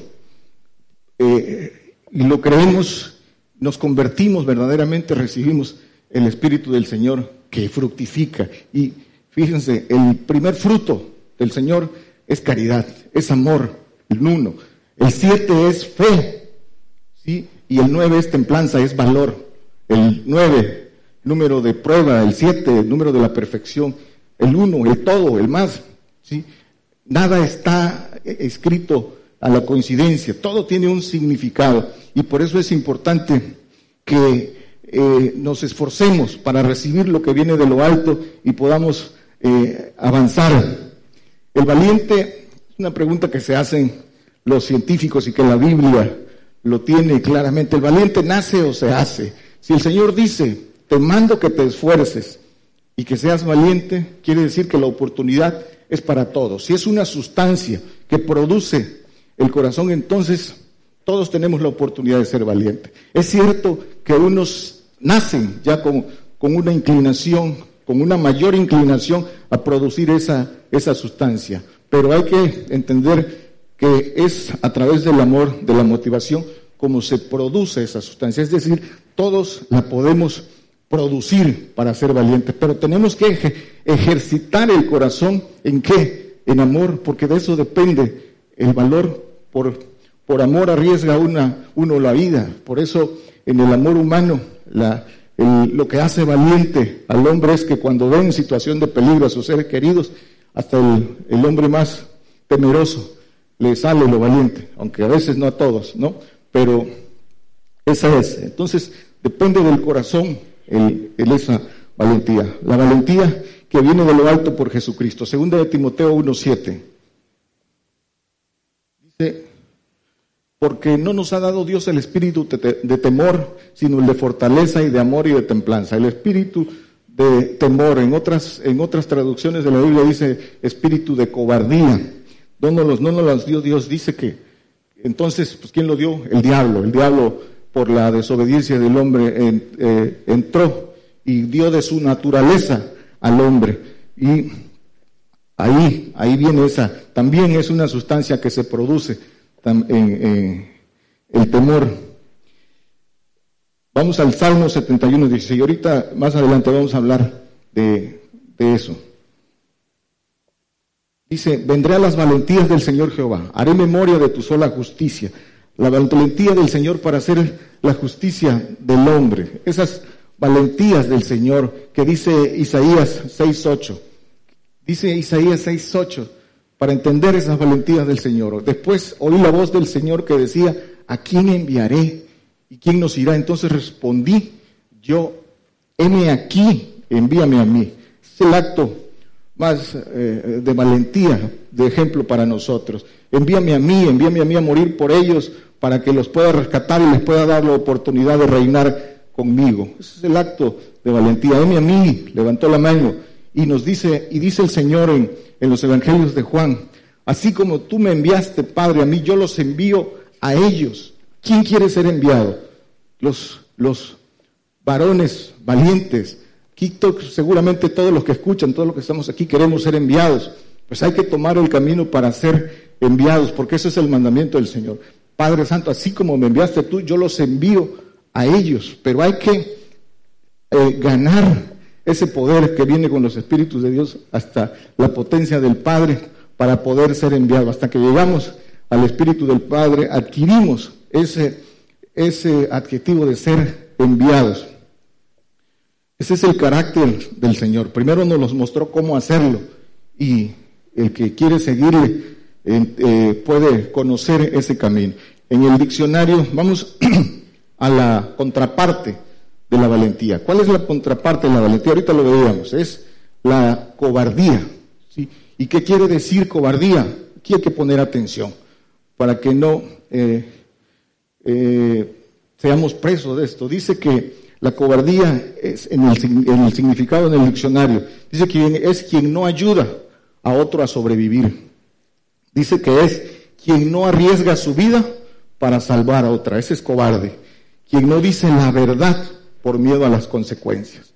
eh, y lo creemos, nos convertimos verdaderamente, recibimos el Espíritu del Señor que fructifica. Y fíjense, el primer fruto del Señor es caridad, es amor, el uno. El siete es fe, ¿sí? Y el nueve es templanza, es valor. El nueve, número de prueba, el siete, número de la perfección el uno, el todo, el más. ¿sí? Nada está escrito a la coincidencia, todo tiene un significado y por eso es importante que eh, nos esforcemos para recibir lo que viene de lo alto y podamos eh, avanzar. El valiente es una pregunta que se hacen los científicos y que la Biblia lo tiene claramente. ¿El valiente nace o se hace? Si el Señor dice, te mando que te esfuerces, y que seas valiente, quiere decir que la oportunidad es para todos. Si es una sustancia que produce el corazón, entonces todos tenemos la oportunidad de ser valientes. Es cierto que unos nacen ya con, una inclinación, con una mayor inclinación a producir esa, esa sustancia, pero hay que entender que es a través del amor, de la motivación, como se produce esa sustancia. Es decir, todos la podemos producir para ser valientes, pero tenemos que ejercitar el corazón en qué? En amor, porque de eso depende el valor. Por, por amor arriesga una, uno la vida. Por eso en el amor humano la, lo que hace valiente al hombre es que cuando ve en situación de peligro a sus seres queridos, hasta el, el hombre más temeroso le sale lo valiente, aunque a veces no a todos, ¿no? Pero esa es. Entonces, depende del corazón el, esa valentía. La valentía que viene de lo alto por Jesucristo. Segunda de Timoteo 1.7. Dice, porque no nos ha dado Dios el espíritu de, temor, sino el de fortaleza y de amor y de templanza. El espíritu de temor, en otras, en otras traducciones de la Biblia dice espíritu de cobardía. No nos los, no nos los dio Dios, dice que entonces, pues ¿quién lo dio? El diablo. El diablo por la desobediencia del hombre eh, entró y dio de su naturaleza al hombre. Y ahí, ahí viene esa, también es una sustancia que se produce en, el temor. Vamos al Salmo 71, 16. Ahorita más adelante vamos a hablar de, de eso. Dice, vendré a las valentías del Señor Jehová, haré memoria de tu sola justicia la valentía del Señor para hacer la justicia del hombre. Esas valentías del Señor que dice Isaías 6.8. Dice Isaías 6.8 para entender esas valentías del Señor. Después oí la voz del Señor que decía, ¿a quién enviaré? ¿Y quién nos irá? Entonces respondí, yo, heme aquí, envíame a mí. Es el acto más eh, de valentía, de ejemplo para nosotros. Envíame a mí, envíame a mí a morir por ellos para que los pueda rescatar y les pueda dar la oportunidad de reinar conmigo. Ese es el acto de valentía. Heme a mí, levantó la mano y nos dice, y dice el Señor en, en los evangelios de Juan, así como tú me enviaste, Padre, a mí, yo los envío a ellos. ¿Quién quiere ser enviado? Los, los varones valientes. Aquí seguramente todos los que escuchan, todos los que estamos aquí queremos ser enviados. Pues hay que tomar el camino para ser enviados, porque ese es el mandamiento del Señor. Padre Santo, así como me enviaste tú, yo los envío a ellos, pero hay que eh, ganar ese poder que viene con los espíritus de Dios hasta la potencia del Padre para poder ser enviado. Hasta que llegamos al Espíritu del Padre, adquirimos ese, ese adjetivo de ser enviados. Ese es el carácter del Señor. Primero nos los mostró cómo hacerlo y el que quiere seguirle eh, puede conocer ese camino. En el diccionario vamos <clears throat> a la contraparte de la valentía. ¿Cuál es la contraparte de la valentía? Ahorita lo veíamos, es la cobardía. ¿sí? ¿Y qué quiere decir cobardía? Aquí hay que poner atención para que no eh, eh, seamos presos de esto. Dice que la cobardía es en el, en el significado en el diccionario. Dice que es quien no ayuda a otro a sobrevivir. Dice que es quien no arriesga su vida para salvar a otra. Ese es cobarde. Quien no dice la verdad por miedo a las consecuencias.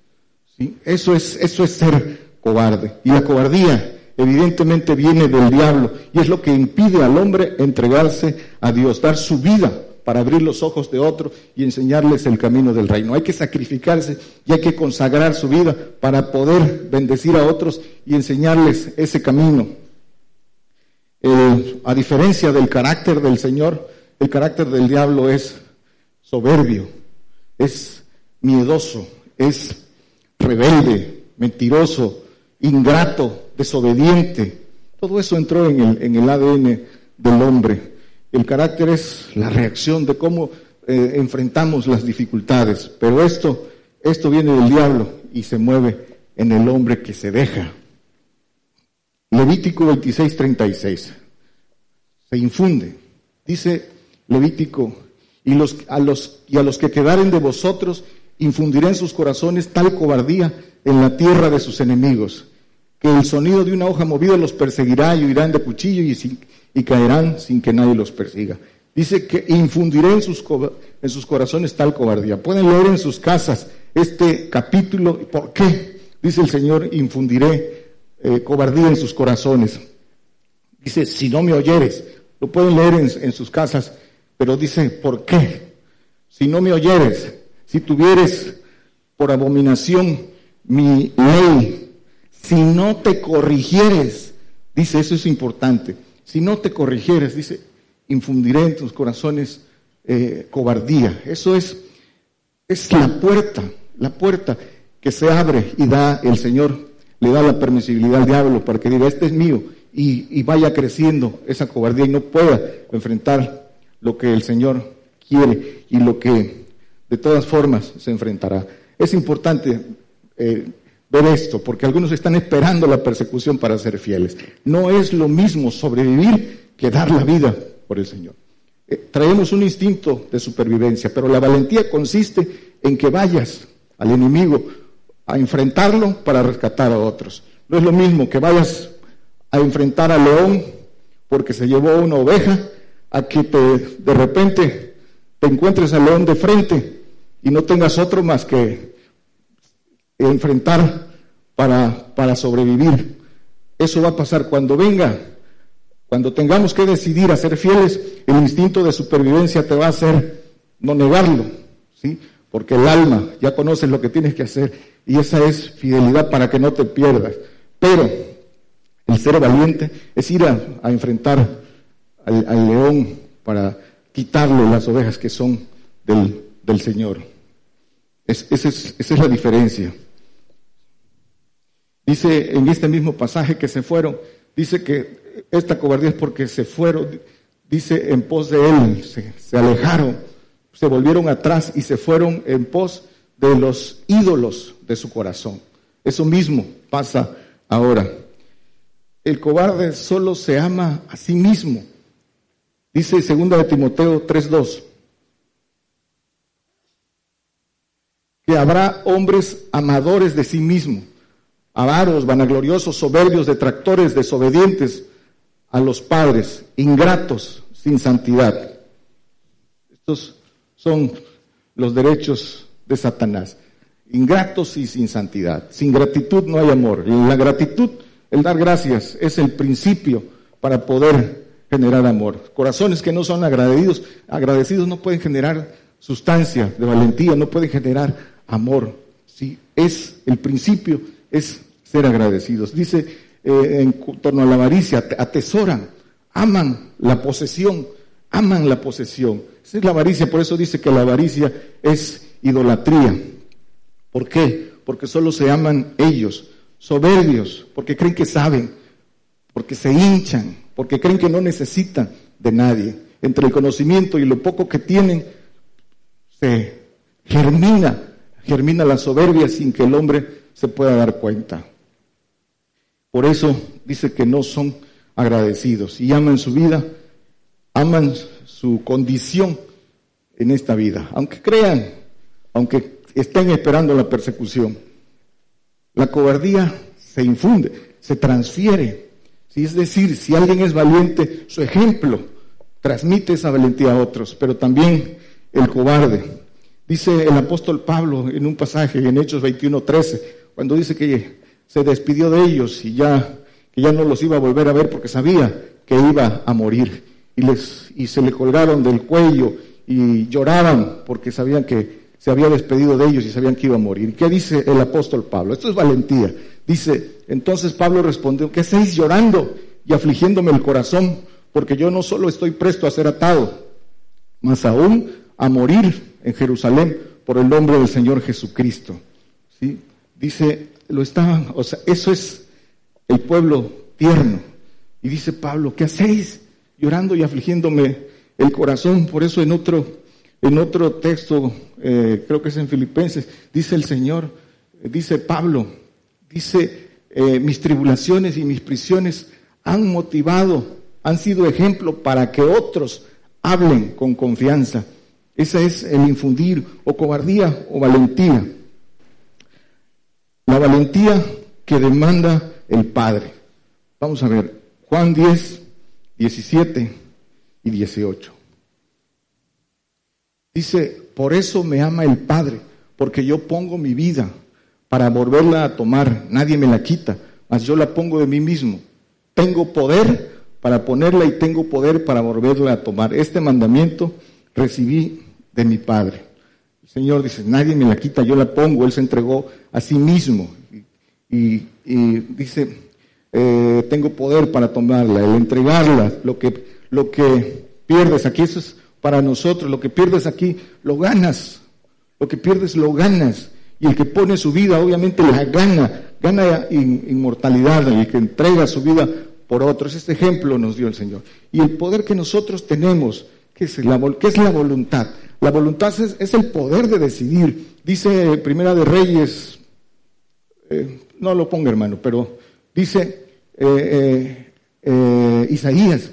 ¿sí? Eso, es, eso es ser cobarde. Y la cobardía evidentemente viene del diablo y es lo que impide al hombre entregarse a Dios, dar su vida para abrir los ojos de otro y enseñarles el camino del reino. Hay que sacrificarse y hay que consagrar su vida para poder bendecir a otros y enseñarles ese camino. A diferencia del carácter del Señor, el carácter del diablo es soberbio, es miedoso, es rebelde, mentiroso, ingrato, desobediente. Todo eso entró en el, en ADN del hombre. El carácter es la reacción de cómo eh, enfrentamos las dificultades. Pero esto, esto viene del diablo y se mueve en el hombre que se deja. Levítico 26, 36. Se infunde. Dice Levítico, y, los, a los, a los que quedaren de vosotros infundiré en sus corazones tal cobardía en la tierra de sus enemigos, que el sonido de una hoja movida los perseguirá y huirán de cuchillo y, y caerán sin que nadie los persiga. Dice que infundiré en sus, en sus corazones tal cobardía. Pueden leer en sus casas este capítulo. ¿Por qué? Dice el Señor, infundiré eh, cobardía en sus corazones. Dice, si no me oyeres, lo pueden leer en, en sus casas, pero dice, ¿por qué? Si no me oyeres, si tuvieres por abominación mi ley, si no te corrigieres, dice, eso es importante, si no te corrigieres, dice, infundiré en tus corazones eh, cobardía. Eso es, es la puerta, la puerta que se abre y da el Señor, le da la permisibilidad al diablo para que diga, este es mío, y, vaya creciendo esa cobardía y no pueda enfrentar lo que el Señor quiere y lo que de todas formas se enfrentará. Es importante eh, ver esto, porque algunos están esperando la persecución para ser fieles. No es lo mismo sobrevivir que dar la vida por el Señor. Eh, traemos un instinto de supervivencia, pero la valentía consiste en que vayas al enemigo a enfrentarlo para rescatar a otros. No es lo mismo que vayas a enfrentar al león porque se llevó una oveja, a que te, de repente te encuentres al león de frente y no tengas otro más que enfrentar para, para sobrevivir. Eso va a pasar cuando venga, cuando tengamos que decidir a ser fieles, el instinto de supervivencia te va a hacer no negarlo, ¿sí? Porque el alma ya conoce lo que tienes que hacer y esa es fidelidad para que no te pierdas. Pero el ser valiente es ir a, enfrentar al, león para quitarle las ovejas que son del, del Señor. esa es la diferencia. Dice en este mismo pasaje que se fueron, dice que esta cobardía es porque se fueron, dice en pos de él, se, alejaron, se volvieron atrás y se fueron en pos de los ídolos de su corazón. Eso mismo pasa ahora. El cobarde solo se ama a sí mismo. Dice 2 de Timoteo 3:2 que habrá hombres amadores de sí mismos avaros, vanagloriosos, soberbios, detractores, desobedientes a los padres, ingratos, sin santidad. Estos son los derechos de Satanás. Ingratos y sin santidad. Sin gratitud no hay amor. La gratitud, el dar gracias, es el principio para poder generar amor. Corazones que no son agradecidos, agradecidos no pueden generar sustancia de valentía, no pueden generar amor. Sí, es el principio es ser agradecidos. Dice eh, en torno a la avaricia, atesoran, aman la posesión, aman la posesión. Esa es la avaricia, por eso dice que la avaricia es idolatría. ¿Por qué? Porque solo se aman ellos, soberbios, porque creen que saben, porque se hinchan, porque creen que no necesitan de nadie. Entre el conocimiento y lo poco que tienen, se germina, germina la soberbia sin que el hombre se pueda dar cuenta. Por eso dice que no son agradecidos y aman su vida, aman su condición en esta vida, aunque crean, aunque estén esperando la persecución. La cobardía se infunde, se transfiere. Es decir, si alguien es valiente, su ejemplo transmite esa valentía a otros, pero también el cobarde. Dice el apóstol Pablo en un pasaje en Hechos 21:13, cuando dice que se despidió de ellos y ya, que ya no los iba a volver a ver porque sabía que iba a morir. Y, les, y se le colgaron del cuello y lloraban porque sabían que se había despedido de ellos y sabían que iba a morir. ¿Qué dice el apóstol Pablo? Esto es valentía. Dice, entonces Pablo respondió, ¿qué hacéis llorando y afligiéndome el corazón? Porque yo no solo estoy presto a ser atado, más aún a morir en Jerusalén por el nombre del Señor Jesucristo. ¿Sí? Dice, lo estaban, o sea, eso es el pueblo tierno. Y dice Pablo, ¿qué hacéis? Llorando y afligiéndome el corazón. Por eso en otro, en otro texto, eh, creo que es en Filipenses, dice el Señor, dice Pablo, dice, eh, mis tribulaciones y mis prisiones han motivado, han sido ejemplo para que otros hablen con confianza. Ese es el infundir o cobardía o valentía. La valentía que demanda el Padre. Vamos a ver, Juan 10, 17 y 18. Dice, por eso me ama el Padre, porque yo pongo mi vida para volverla a tomar. Nadie me la quita, mas yo la pongo de mí mismo. Tengo poder para ponerla y tengo poder para volverla a tomar. Este mandamiento recibí de mi Padre. El Señor dice, nadie me la quita, yo la pongo, Él se entregó a sí mismo. Y, dice, eh, tengo poder para tomarla, el entregarla, lo que, lo que pierdes aquí, eso es para nosotros, lo que pierdes aquí, lo ganas, lo que pierdes lo ganas. Y el que pone su vida, obviamente la gana, gana inmortalidad, y el que entrega su vida por otros. Este ejemplo nos dio el Señor. Y el poder que nosotros tenemos, ¿qué es la, qué es la voluntad? La voluntad es, el poder de decidir. Dice Primera de Reyes, eh, no lo ponga hermano, pero dice eh, eh, Isaías,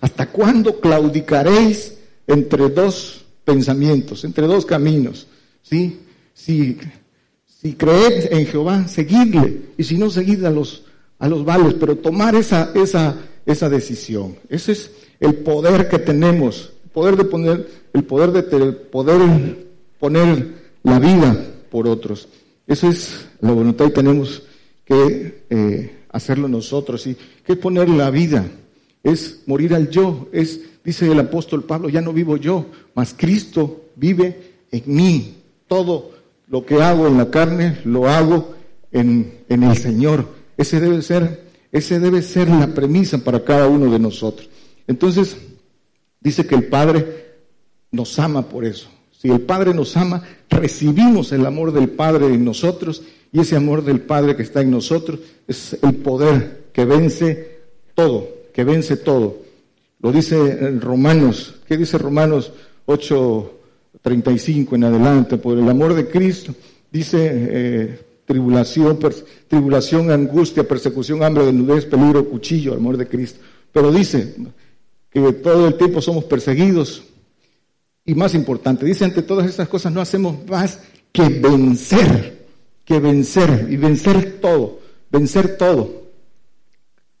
¿hasta cuándo claudicaréis entre dos pensamientos, entre dos caminos? ¿Sí? Si, si creed en Jehová, seguidle, y si no, seguid a los, a los vales, pero tomar esa, esa, esa decisión. Ese es el poder que tenemos poder de poner, el poder de poder poner la vida por otros. Eso es la voluntad y tenemos que eh, hacerlo nosotros. ¿Y qué poner la vida? Es morir al yo. Es, dice el apóstol Pablo, ya no vivo yo, mas Cristo vive en mí. Todo lo que hago en la carne lo hago en, en el Señor. Ese debe ser, ese debe ser la premisa para cada uno de nosotros. Entonces, Dice que el Padre nos ama por eso. Si el Padre nos ama, recibimos el amor del Padre en nosotros y ese amor del Padre que está en nosotros es el poder que vence todo, que vence todo. Lo dice Romanos, ¿qué dice Romanos 8:35 en adelante? Por el amor de Cristo, dice eh, tribulación, tribulación, angustia, persecución, hambre, desnudez, peligro, cuchillo, amor de Cristo. Pero dice que todo el tiempo somos perseguidos. Y más importante, dice, ante todas estas cosas no hacemos más que vencer, que vencer y vencer todo, vencer todo.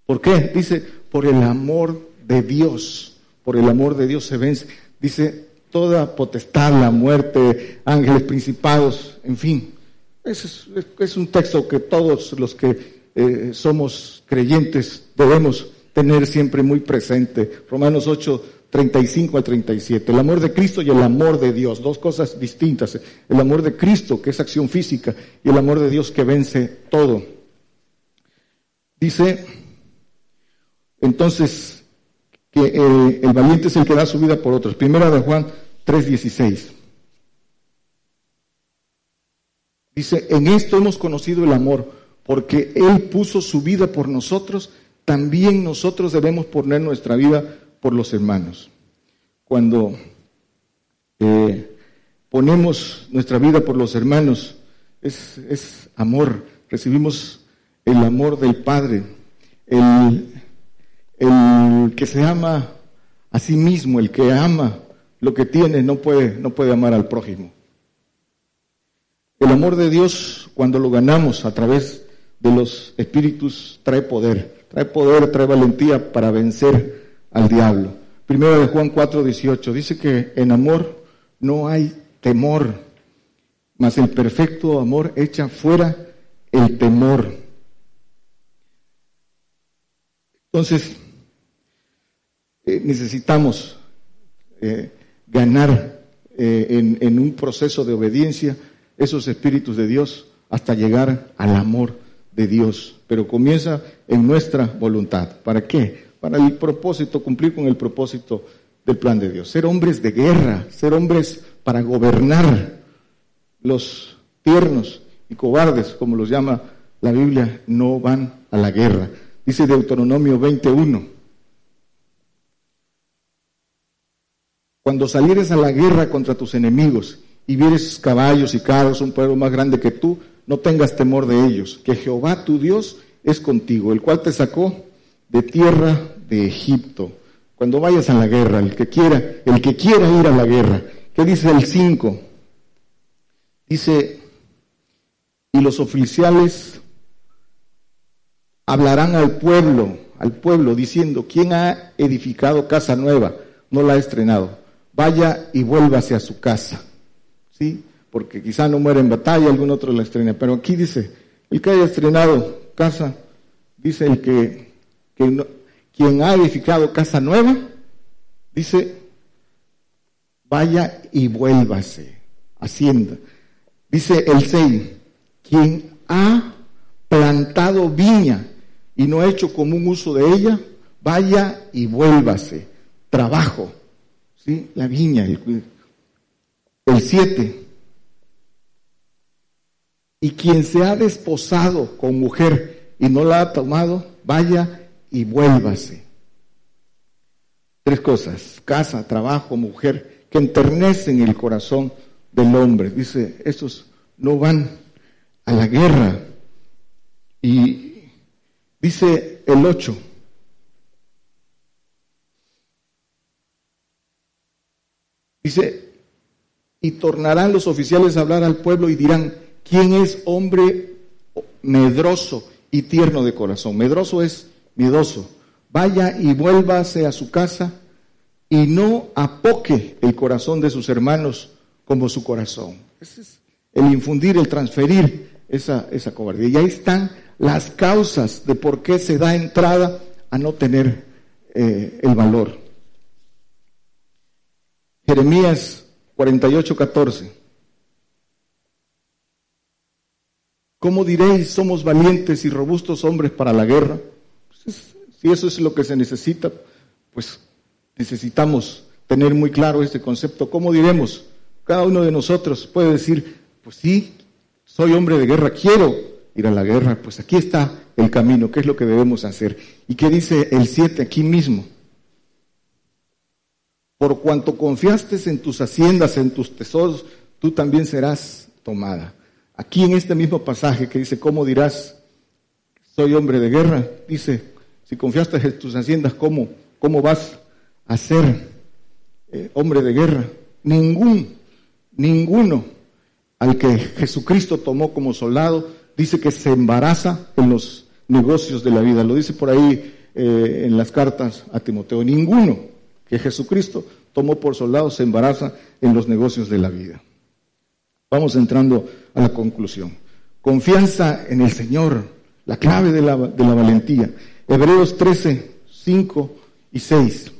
¿Por qué? Dice, por el amor de Dios, por el amor de Dios se vence. Dice, toda potestad, la muerte, ángeles, principados, en fin. Es, es, un texto que todos los que eh, somos creyentes debemos tener siempre muy presente. Romanos 8, 35 al 37. El amor de Cristo y el amor de Dios, dos cosas distintas. El amor de Cristo, que es acción física, y el amor de Dios que vence todo. Dice, entonces, que el, valiente es el que da su vida por otros. Primera de Juan 3:16. Dice, en esto hemos conocido el amor, porque Él puso su vida por nosotros, también nosotros debemos poner nuestra vida por los hermanos. Cuando eh, ponemos nuestra vida por los hermanos, es, amor, recibimos el amor del Padre, el, el que se ama a sí mismo, el que ama lo que tiene, no puede, no puede amar al prójimo. El amor de Dios, cuando lo ganamos a través de los espíritus, trae poder. Trae poder, trae valentía para vencer al diablo. Primero de Juan 4, 18 dice que en amor no hay temor, mas el perfecto amor echa fuera el temor. Entonces, eh, necesitamos eh, ganar eh, en, en un proceso de obediencia esos espíritus de Dios hasta llegar al amor de Dios. Pero comienza en nuestra voluntad. ¿Para qué? Para el propósito, cumplir con el propósito del plan de Dios. Ser hombres de guerra, ser hombres para gobernar. Los tiernos y cobardes, como los llama la Biblia, no van a la guerra. Dice Deuteronomio 21. Cuando salieres a la guerra contra tus enemigos y vieres caballos y carros, un pueblo más grande que tú, no tengas temor de ellos, que Jehová tu Dios es contigo, el cual te sacó de tierra de Egipto. Cuando vayas a la guerra, el que quiera, el que quiera ir a la guerra, ¿qué dice el 5? Dice, y los oficiales hablarán al pueblo, al pueblo, diciendo, ¿quién ha edificado casa nueva? No la ha estrenado. Vaya y vuélvase a su casa. ¿sí? Porque quizá no muere en batalla, algún otro la estrena. Pero aquí dice, el que haya estrenado casa, dice el que, quien ha edificado casa nueva, dice, vaya y vuélvase, hacienda. Dice el 6, quien ha plantado viña y no ha hecho común uso de ella, vaya y vuélvase. Trabajo, ¿sí? La viña, el, el siete. Y quien se ha desposado con mujer y no la ha tomado, vaya y vuélvase. Tres cosas, casa, trabajo, mujer, que enternecen el corazón del hombre. Dice, estos no van a la guerra. Y dice el ocho, dice, y tornarán los oficiales a hablar al pueblo y dirán, ¿quién es hombre medroso y tierno de corazón? Medroso es miedoso. Vaya y vuélvase a su casa y no apoque el corazón de sus hermanos como su corazón. Ese es el infundir, el transferir esa, esa cobardía. Y ahí están las causas de por qué se da entrada a no tener eh, el valor. Jeremías 48, 14. ¿Cómo diréis, somos valientes y robustos hombres para la guerra? Si eso es lo que se necesita, pues necesitamos tener muy claro este concepto. ¿Cómo diremos? Cada uno de nosotros puede decir, pues sí, soy hombre de guerra, quiero ir a la guerra. Pues aquí está el camino, qué es lo que debemos hacer. ¿Y qué dice el 7 aquí mismo? Por cuanto confiaste en tus haciendas, en tus tesoros, tú también serás tomada. Aquí en este mismo pasaje que dice, ¿cómo dirás? Soy hombre de guerra. Dice, si confiaste en tus haciendas, ¿cómo, cómo vas a ser eh, hombre de guerra? Ningún, ninguno al que Jesucristo tomó como soldado, dice que se embaraza en los negocios de la vida. Lo dice por ahí eh, en las cartas a Timoteo. Ninguno que Jesucristo tomó por soldado se embaraza en los negocios de la vida. Vamos entrando a la conclusión. Confianza en el Señor, la clave de la, de la valentía. Hebreos 13, 5 y 6.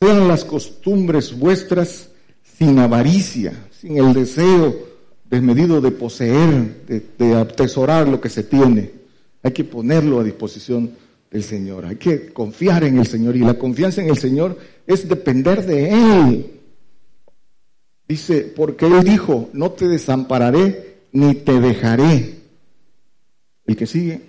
Sean las costumbres vuestras sin avaricia, sin el deseo desmedido de poseer, de, atesorar lo que se tiene. Hay que ponerlo a disposición del Señor. Hay que confiar en el Señor. Y la confianza en el Señor es depender de Él. Dice, porque Él dijo, no te desampararé ni te dejaré. El que sigue.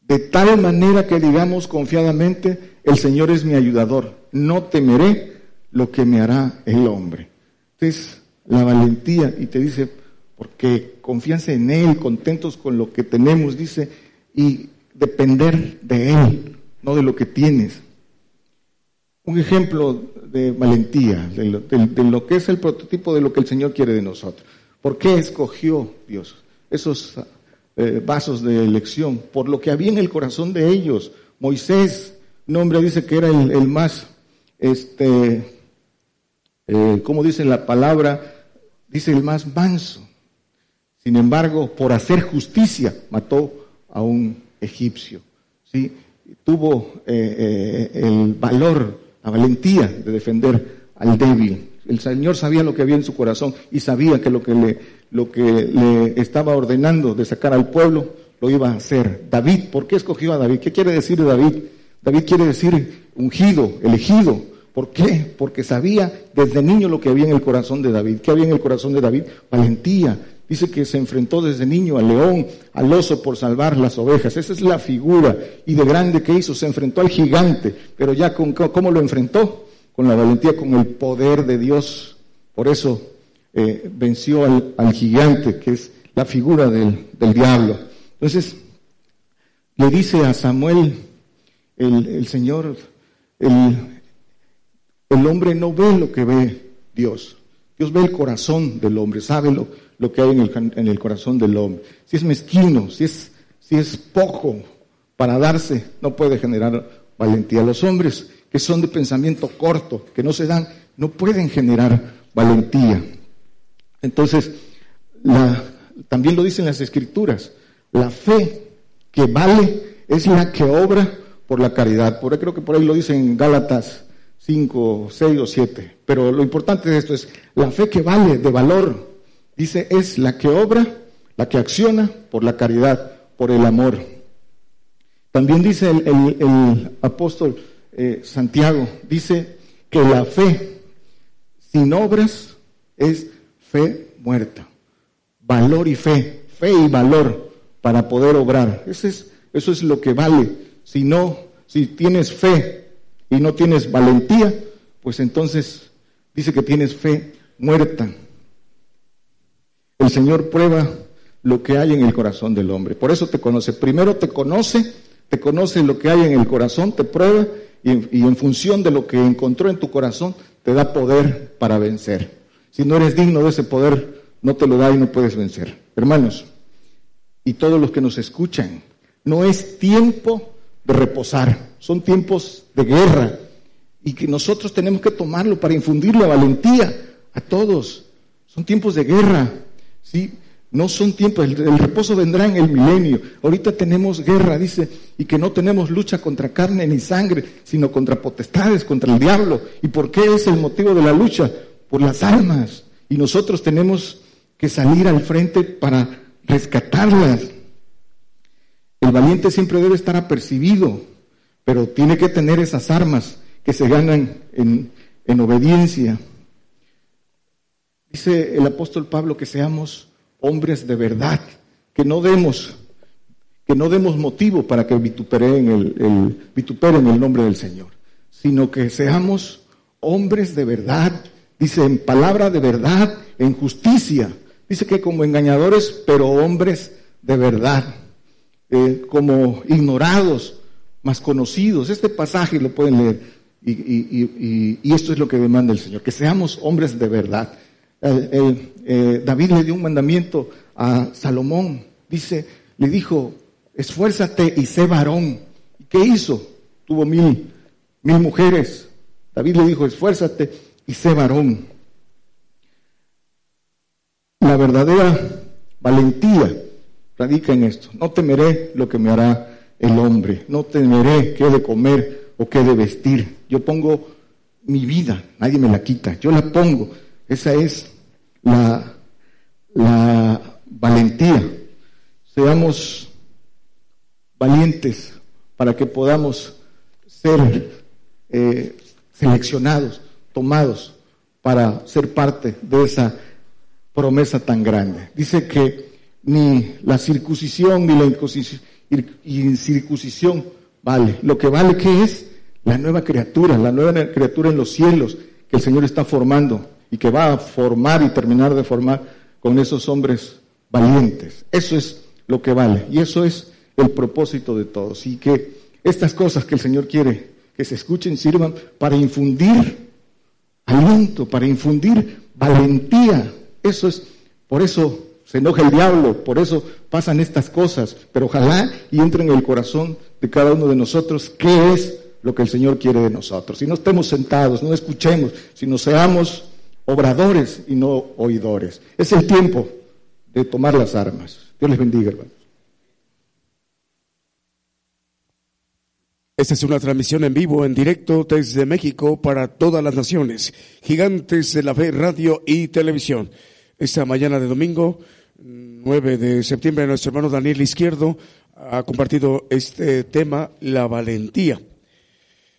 De tal manera que digamos confiadamente, el Señor es mi ayudador. No temeré lo que me hará el hombre. Entonces, la valentía, y te dice, porque confianza en Él, contentos con lo que tenemos, dice, y depender de Él, no de lo que tienes. Un ejemplo de valentía, de lo, que es el prototipo de lo que el Señor quiere de nosotros. ¿Por qué escogió Dios esos eh, vasos de elección? Por lo que había en el corazón de ellos. Moisés, nombre dice que era el, el más, este, eh, como dice la palabra, dice el más manso. Sin embargo, por hacer justicia, mató a un egipcio. ¿sí? Tuvo eh, el valor, la valentía de defender al débil. El Señor sabía lo que había en su corazón y sabía que lo que le, estaba ordenando de sacar al pueblo lo iba a hacer. David, ¿por qué escogió a David? ¿Qué quiere decir David? David quiere decir ungido, elegido, ¿Por qué? Porque sabía desde niño lo que había en el corazón de David. ¿Qué había en el corazón de David? Valentía. Dice que se enfrentó desde niño al león, al oso por salvar las ovejas. Esa es la figura. Y de grande que hizo, se enfrentó al gigante. Pero ya con, ¿cómo lo enfrentó? Con la valentía, con el poder de Dios. Por eso eh, venció al, gigante, que es la figura del, diablo. Entonces, le dice a Samuel, el, Señor, el, hombre no ve lo que ve Dios. Dios ve el corazón del hombre, sabe lo, que hay en el, en el, corazón del hombre. Si es mezquino, si es, si es poco para darse, no puede generar valentía. Los hombres que son de pensamiento corto, que no se dan, no pueden generar valentía. Entonces, también lo dicen las escrituras, la fe que vale es la que obra por la caridad. Por ahí creo que por ahí lo dicen en Gálatas 5, 6 o 7. Pero lo importante de esto es la fe que vale, de valor, dice, es la que obra, la que acciona por la caridad, por el amor. También dice el, apóstol eh, Santiago, dice que la fe sin obras es fe muerta. Valor y fe, fe y valor para poder obrar. Eso es, eso es lo que vale. Si no, si tienes fe y no tienes valentía, pues entonces dice que tienes fe muerta. El Señor prueba lo que hay en el corazón del hombre. Por eso te conoce. Primero te conoce, te conoce lo que hay en el corazón, te prueba y, en función de lo que encontró en tu corazón, te da poder para vencer. Si no eres digno de ese poder, no te lo da y no puedes vencer. Hermanos, y todos los que nos escuchan, no es tiempo de reposar. Son tiempos de guerra y que nosotros tenemos que tomarlo para infundir la valentía a todos. Son tiempos de guerra, ¿sí? No son tiempos, el, reposo vendrá en el milenio. Ahorita tenemos guerra, dice, y que no tenemos lucha contra carne ni sangre, sino contra potestades, contra el diablo. ¿Y por qué es el motivo de la lucha? Por las almas. Y nosotros tenemos que salir al frente para rescatarlas. El valiente siempre debe estar apercibido, pero tiene que tener esas armas que se ganan en, en obediencia. Dice el apóstol Pablo que seamos hombres de verdad, que no demos, que no demos motivo para que vituperen el, el, vituperen el nombre del Señor, sino que seamos hombres de verdad, dice en palabra de verdad, en justicia, dice que como engañadores, pero hombres de verdad, eh, como ignorados, más conocidos. Este pasaje lo pueden leer y, esto es lo que demanda el Señor, que seamos hombres de verdad. Eh, David le dio un mandamiento a Salomón, dice, le dijo, esfuérzate y sé varón. qué hizo? Tuvo mil, mil mujeres. David le dijo, esfuérzate y sé varón. La verdadera valentía radica en esto. No temeré lo que me hará el hombre. No temeré qué de comer o qué de vestir. Yo pongo mi vida, nadie me la quita. Yo la pongo. Esa es la, valentía. Seamos valientes para que podamos ser eh, seleccionados, tomados para ser parte de esa promesa tan grande. Dice que ni la circuncisión ni la incircuncisión vale. Lo que vale que es la nueva criatura, la nueva criatura en los cielos que el Señor está formando y que va a formar y terminar de formar con esos hombres valientes. Eso es lo que vale y eso es el propósito de todos. Y que estas cosas que el Señor quiere que se escuchen sirvan para infundir aliento, para infundir valentía. Eso es, por eso se enoja el diablo, por eso pasan estas cosas, pero ojalá y entre en el corazón de cada uno de nosotros qué es lo que el Señor quiere de nosotros. Si no estemos sentados, no escuchemos, sino seamos obradores y no oidores. Es el tiempo de tomar las armas. Dios les bendiga, hermanos. Esta es una transmisión en vivo, en directo desde México para todas las naciones. Gigantes de la Fe, Radio y Televisión. Esta mañana de domingo, 9 de septiembre, nuestro hermano Daniel Izquierdo ha compartido este tema, la valentía.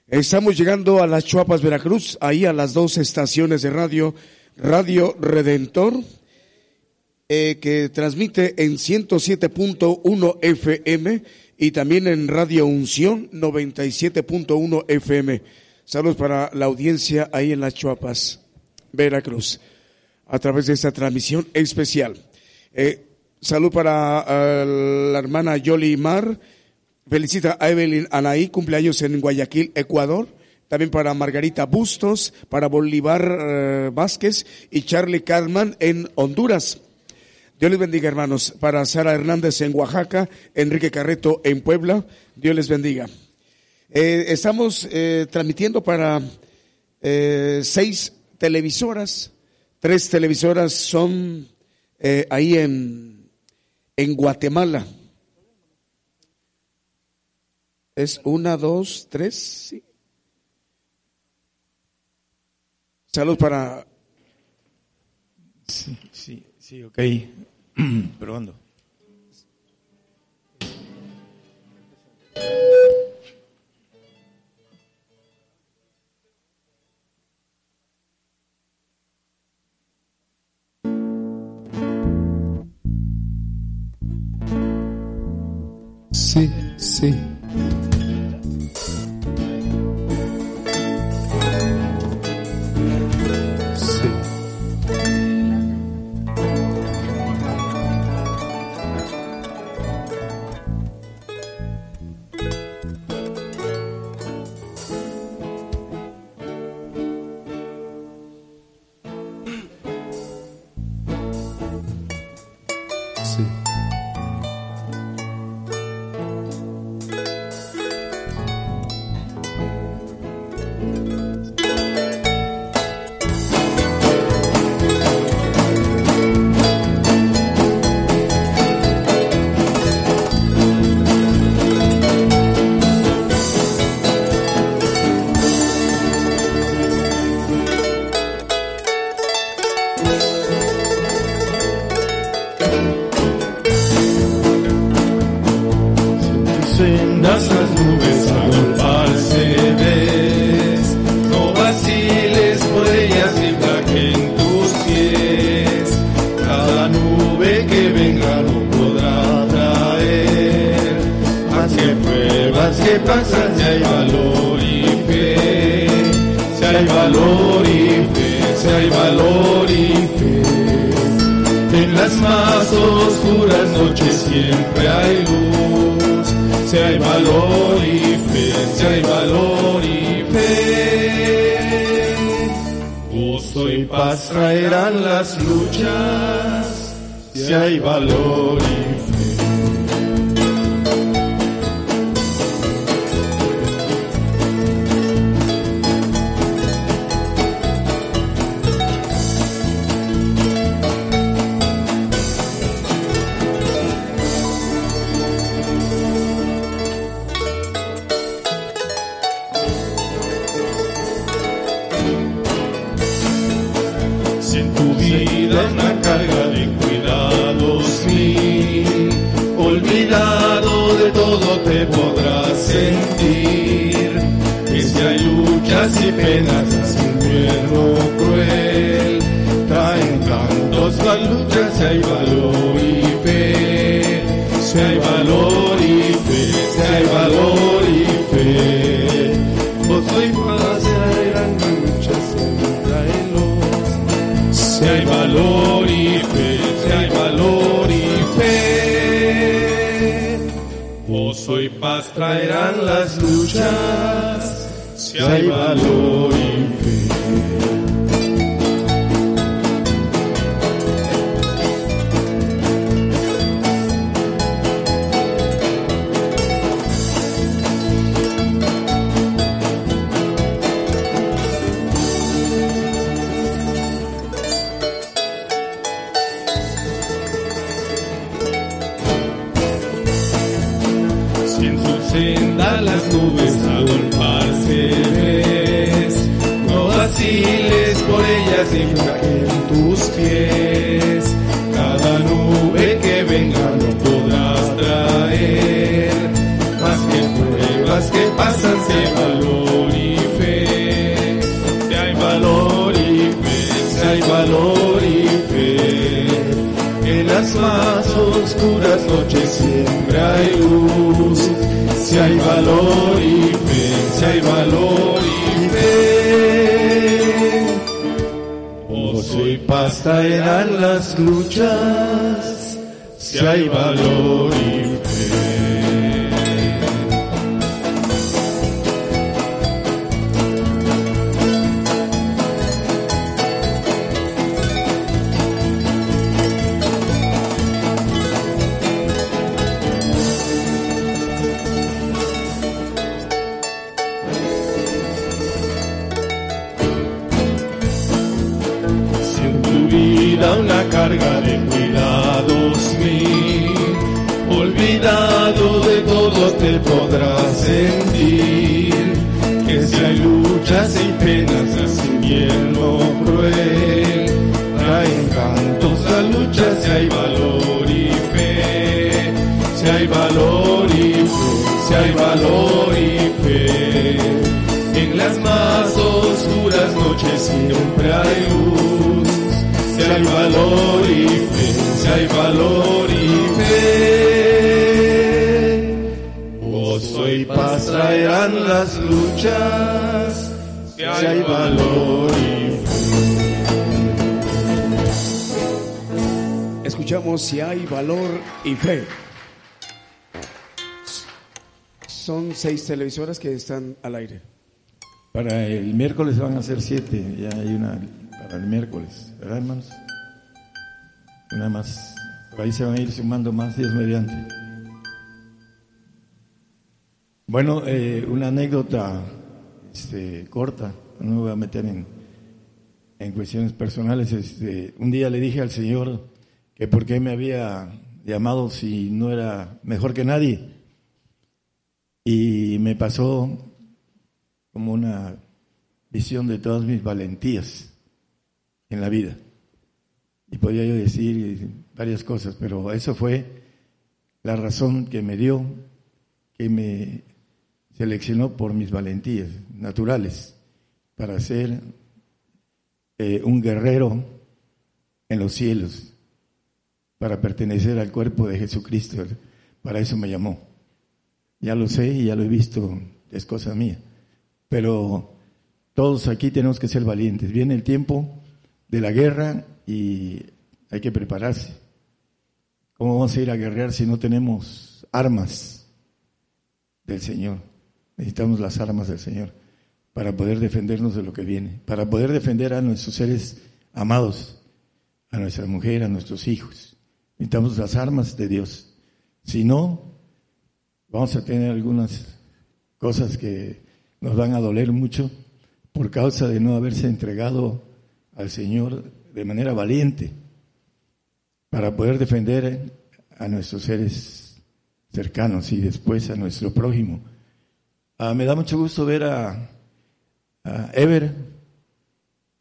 Estamos llegando a las Chuapas, Veracruz, ahí a las dos estaciones de radio, Radio Redentor, eh, que transmite en 107.1 FM y también en Radio Unción 97.1 FM. Saludos para la audiencia ahí en las Chuapas, Veracruz, a través de esta transmisión especial. Eh, salud para eh, la hermana Yoli Mar Felicita a Evelyn Anaí, cumpleaños en Guayaquil, Ecuador. También para Margarita Bustos, para Bolívar eh, Vázquez y Charlie Carman en Honduras. Dios les bendiga, hermanos. Para Sara Hernández en Oaxaca, Enrique Carreto en Puebla. Dios les bendiga. Eh, estamos eh, transmitiendo para seis televisoras. Tres televisoras son ahí en, en Guatemala. Es una, dos, tres, sí. Salud para... Sí, sí, sí, ok. <clears throat> Probando. Sí, sí. Senda las nubes agolparse ves, no vaciles por ellas ni en tus pies. Cada nube que venga no podrás traer, más que pruebas que pasan hay valor y fe. Si hay valor y fe, si hay valor y fe. En las más oscuras noches siempre hay luz. Si hay valor y fe, si hay valor y fe. Gozo y paz traerán las luchas. Si hay valor y si hay valor y fe. Son seis televisoras que están al aire. Para el miércoles van a ser siete, ya hay una para el miércoles, ¿verdad hermanos? Una más, ahí se van a ir sumando más días mediante. Bueno, eh, una anécdota este, corta, no me voy a meter en, en cuestiones personales. Este, un día le dije al Señor que por qué me había llamado si no era mejor que nadie. Y me pasó como una visión de todas mis valentías en la vida. Y podía yo decir varias cosas, pero eso fue la razón que me dio, que me seleccionó por mis valentías naturales para ser eh, un guerrero en los cielos, para pertenecer al cuerpo de Jesucristo. Para eso me llamó. Ya lo sé y ya lo he visto, es cosa mía. Pero todos aquí tenemos que ser valientes. Viene el tiempo de la guerra y hay que prepararse. ¿Cómo vamos a ir a guerrear si no tenemos armas del Señor? Necesitamos las armas del Señor para poder defendernos de lo que viene, para poder defender a nuestros seres amados, a nuestra mujer, a nuestros hijos. Necesitamos las armas de Dios. Si no, vamos a tener algunas cosas que nos van a doler mucho por causa de no haberse entregado al Señor de manera valiente para poder defender a nuestros seres cercanos y después a nuestro prójimo. Ah, me da mucho gusto ver a, Ever.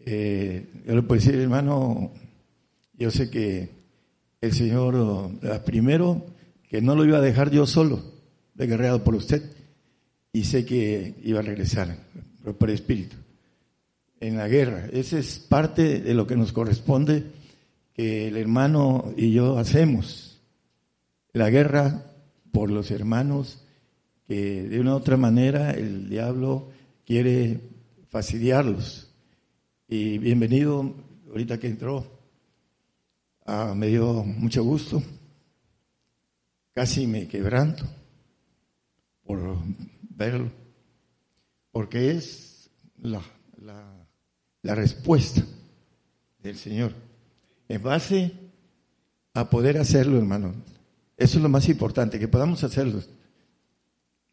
Eh, yo le puedo decir, hermano, yo sé que el Señor, primero, que no lo iba a dejar yo solo, de guerreado por usted, y sé que iba a regresar por espíritu en la guerra. Esa es parte de lo que nos corresponde que el hermano y yo hacemos. La guerra por los hermanos que de una u otra manera el diablo quiere fastidiarlos. Y bienvenido, ahorita que entró, ah, me dio mucho gusto, casi me quebranto por verlo, porque es la, la, la respuesta del Señor en base a poder hacerlo, hermano. Eso es lo más importante, que podamos hacerlo.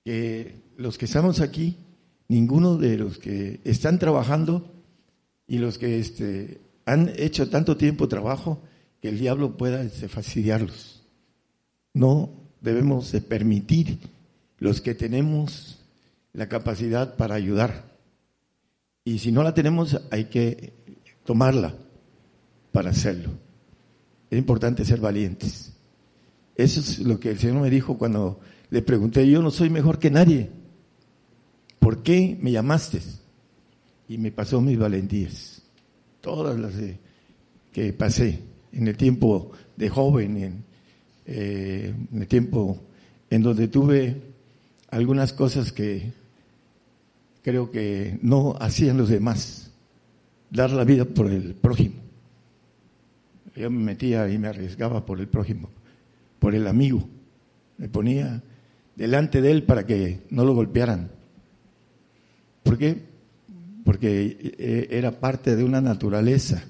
Que los que estamos aquí, ninguno de los que están trabajando y los que este, han hecho tanto tiempo trabajo, que el diablo pueda este, fastidiarlos. No debemos de permitir los que tenemos la capacidad para ayudar. Y si no la tenemos, hay que tomarla para hacerlo. Es importante ser valientes. Eso es lo que el Señor me dijo cuando le pregunté, yo no soy mejor que nadie. ¿Por qué me llamaste? Y me pasó mis valentías, todas las que pasé en el tiempo de joven, en, eh, en el tiempo en donde tuve algunas cosas que creo que no hacían los demás, dar la vida por el prójimo. Yo me metía y me arriesgaba por el prójimo, por el amigo. Me ponía delante de él para que no lo golpearan. ¿Por qué? Porque eh, era parte de una naturaleza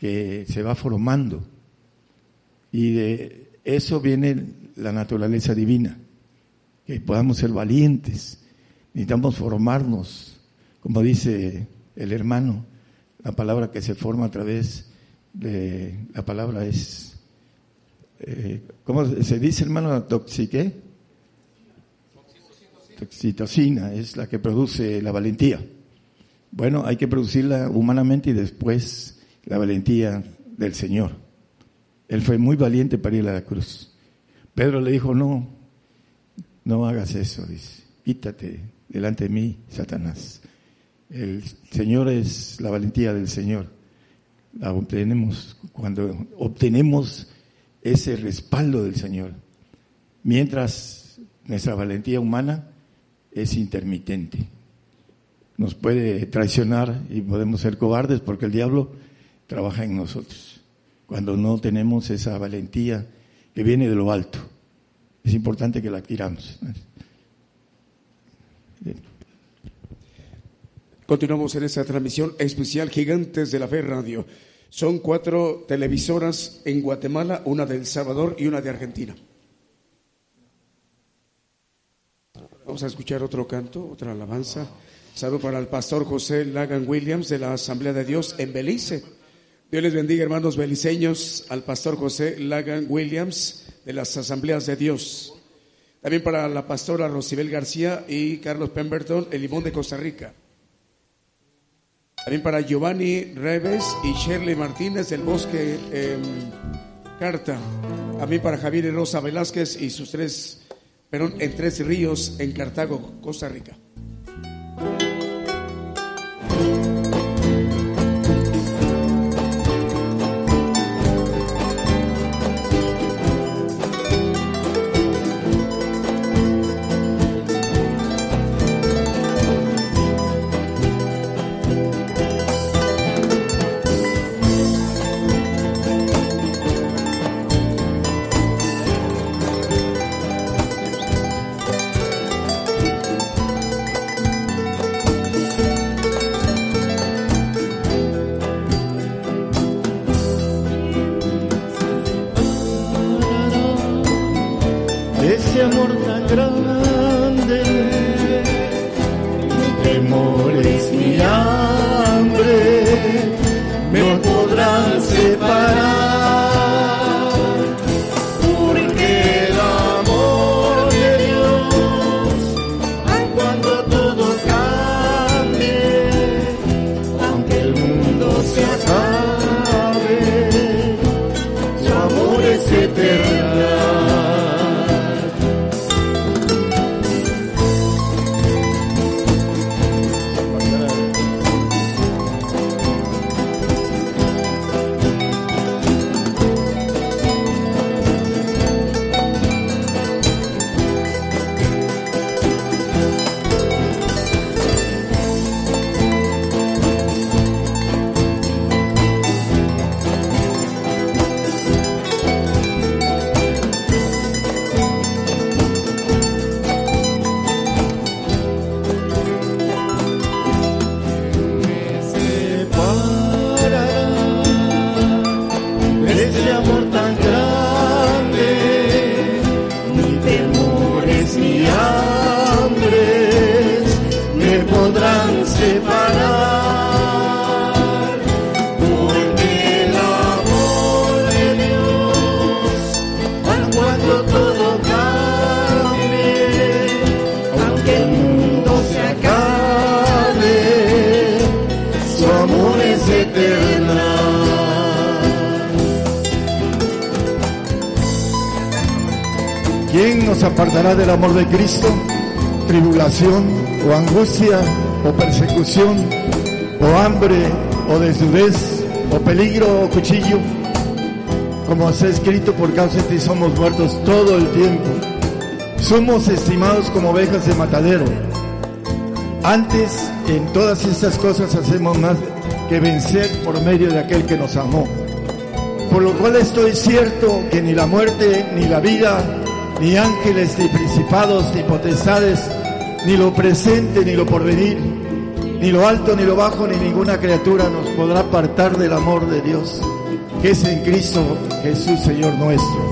que se va formando. Y de eso viene la naturaleza divina, que podamos ser valientes. Necesitamos formarnos, como dice el hermano, la palabra que se forma a través de la palabra es, eh, ¿cómo se dice hermano? ¿Toxiqué? Toxitocina es la que produce la valentía. Bueno, hay que producirla humanamente y después la valentía del Señor. Él fue muy valiente para ir a la cruz. Pedro le dijo, no, no hagas eso, dice, quítate delante de mí, Satanás. El Señor es la valentía del Señor la obtenemos cuando obtenemos ese respaldo del Señor. Mientras nuestra valentía humana es intermitente. Nos puede traicionar y podemos ser cobardes porque el diablo trabaja en nosotros. Cuando no tenemos esa valentía que viene de lo alto, es importante que la adquiramos. Continuamos en esta transmisión especial Gigantes de la Fe Radio. Son cuatro televisoras en Guatemala, una de El Salvador y una de Argentina. Vamos a escuchar otro canto, otra alabanza. Saludo para el pastor José Lagan Williams de la Asamblea de Dios en Belice. Dios les bendiga, hermanos beliceños, al pastor José Lagan Williams de las Asambleas de Dios. También para la pastora Rosibel García y Carlos Pemberton, el Limón de Costa Rica. También para Giovanni Reves y Shirley Martínez del Bosque em, Carta. También para Javier Rosa Velázquez y sus tres, perdón, en Tres Ríos en Cartago, Costa Rica. Amor de Cristo? Tribulación o angustia o persecución o hambre o desnudez o peligro o cuchillo. Como está escrito, por causa de ti somos muertos todo el tiempo. Somos estimados como ovejas de matadero. Antes, en todas estas cosas hacemos más que vencer por medio de aquel que nos amó. Por lo cual estoy cierto que ni la muerte, ni la vida, ni ángeles, ni principados, ni potestades, ni lo presente, ni lo porvenir, ni lo alto, ni lo bajo, ni ninguna criatura nos podrá apartar del amor de Dios, que es en Cristo Jesús, Señor nuestro.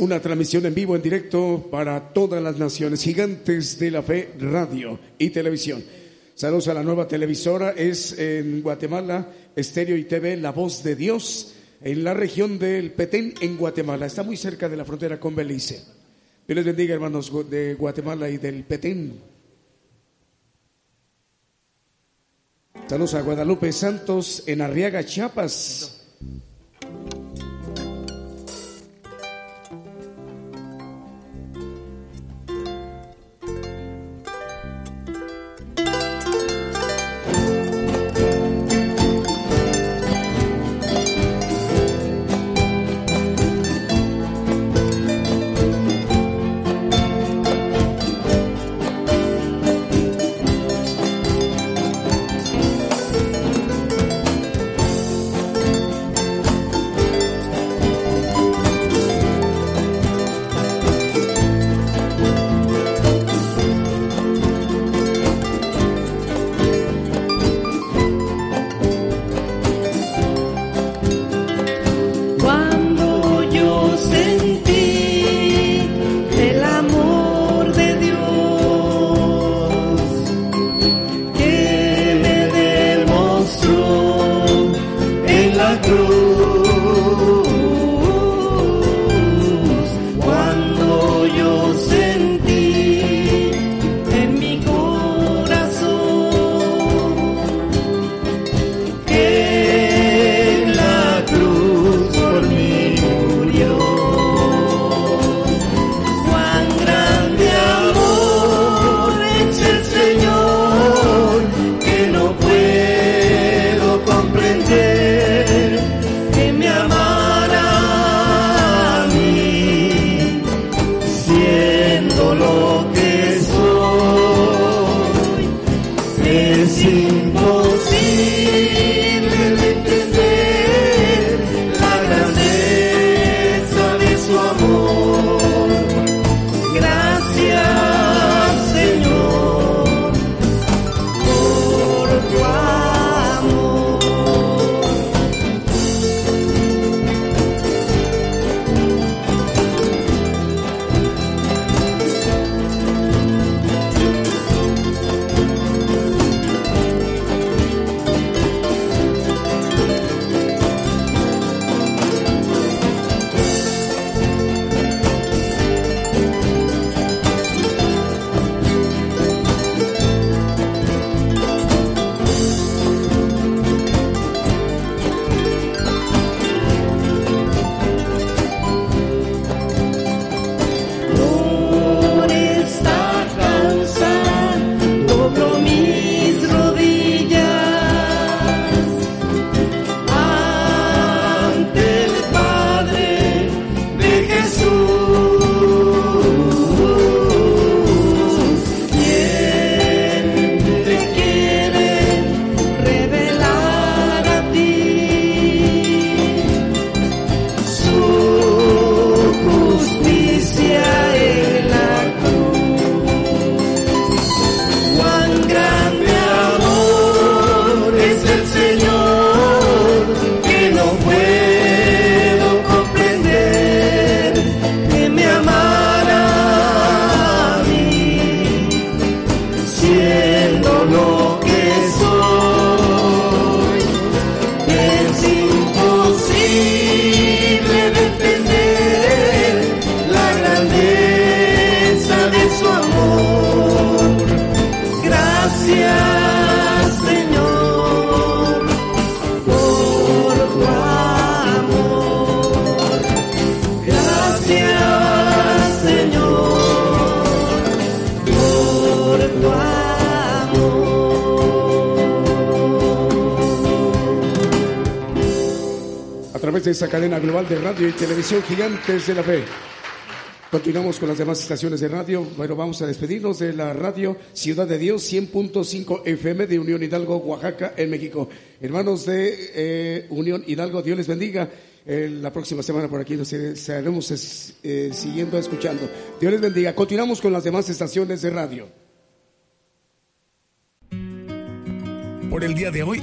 Una transmisión en vivo, en directo para todas las naciones, gigantes de la fe, radio y televisión. Saludos a la nueva televisora, es en Guatemala, Estéreo y TV, La Voz de Dios, en la región del Petén, en Guatemala. Está muy cerca de la frontera con Belice. Dios les bendiga, hermanos de Guatemala y del Petén. Saludos a Guadalupe Santos en Arriaga, Chiapas. Global de radio y televisión gigantes de la fe. Continuamos con las demás estaciones de radio. Bueno, vamos a despedirnos de la radio Ciudad de Dios 100.5 FM de Unión Hidalgo, Oaxaca, en México. Hermanos de eh, Unión Hidalgo, Dios les bendiga. Eh, la próxima semana por aquí nos estaremos eh, siguiendo escuchando. Dios les bendiga. Continuamos con las demás estaciones de radio.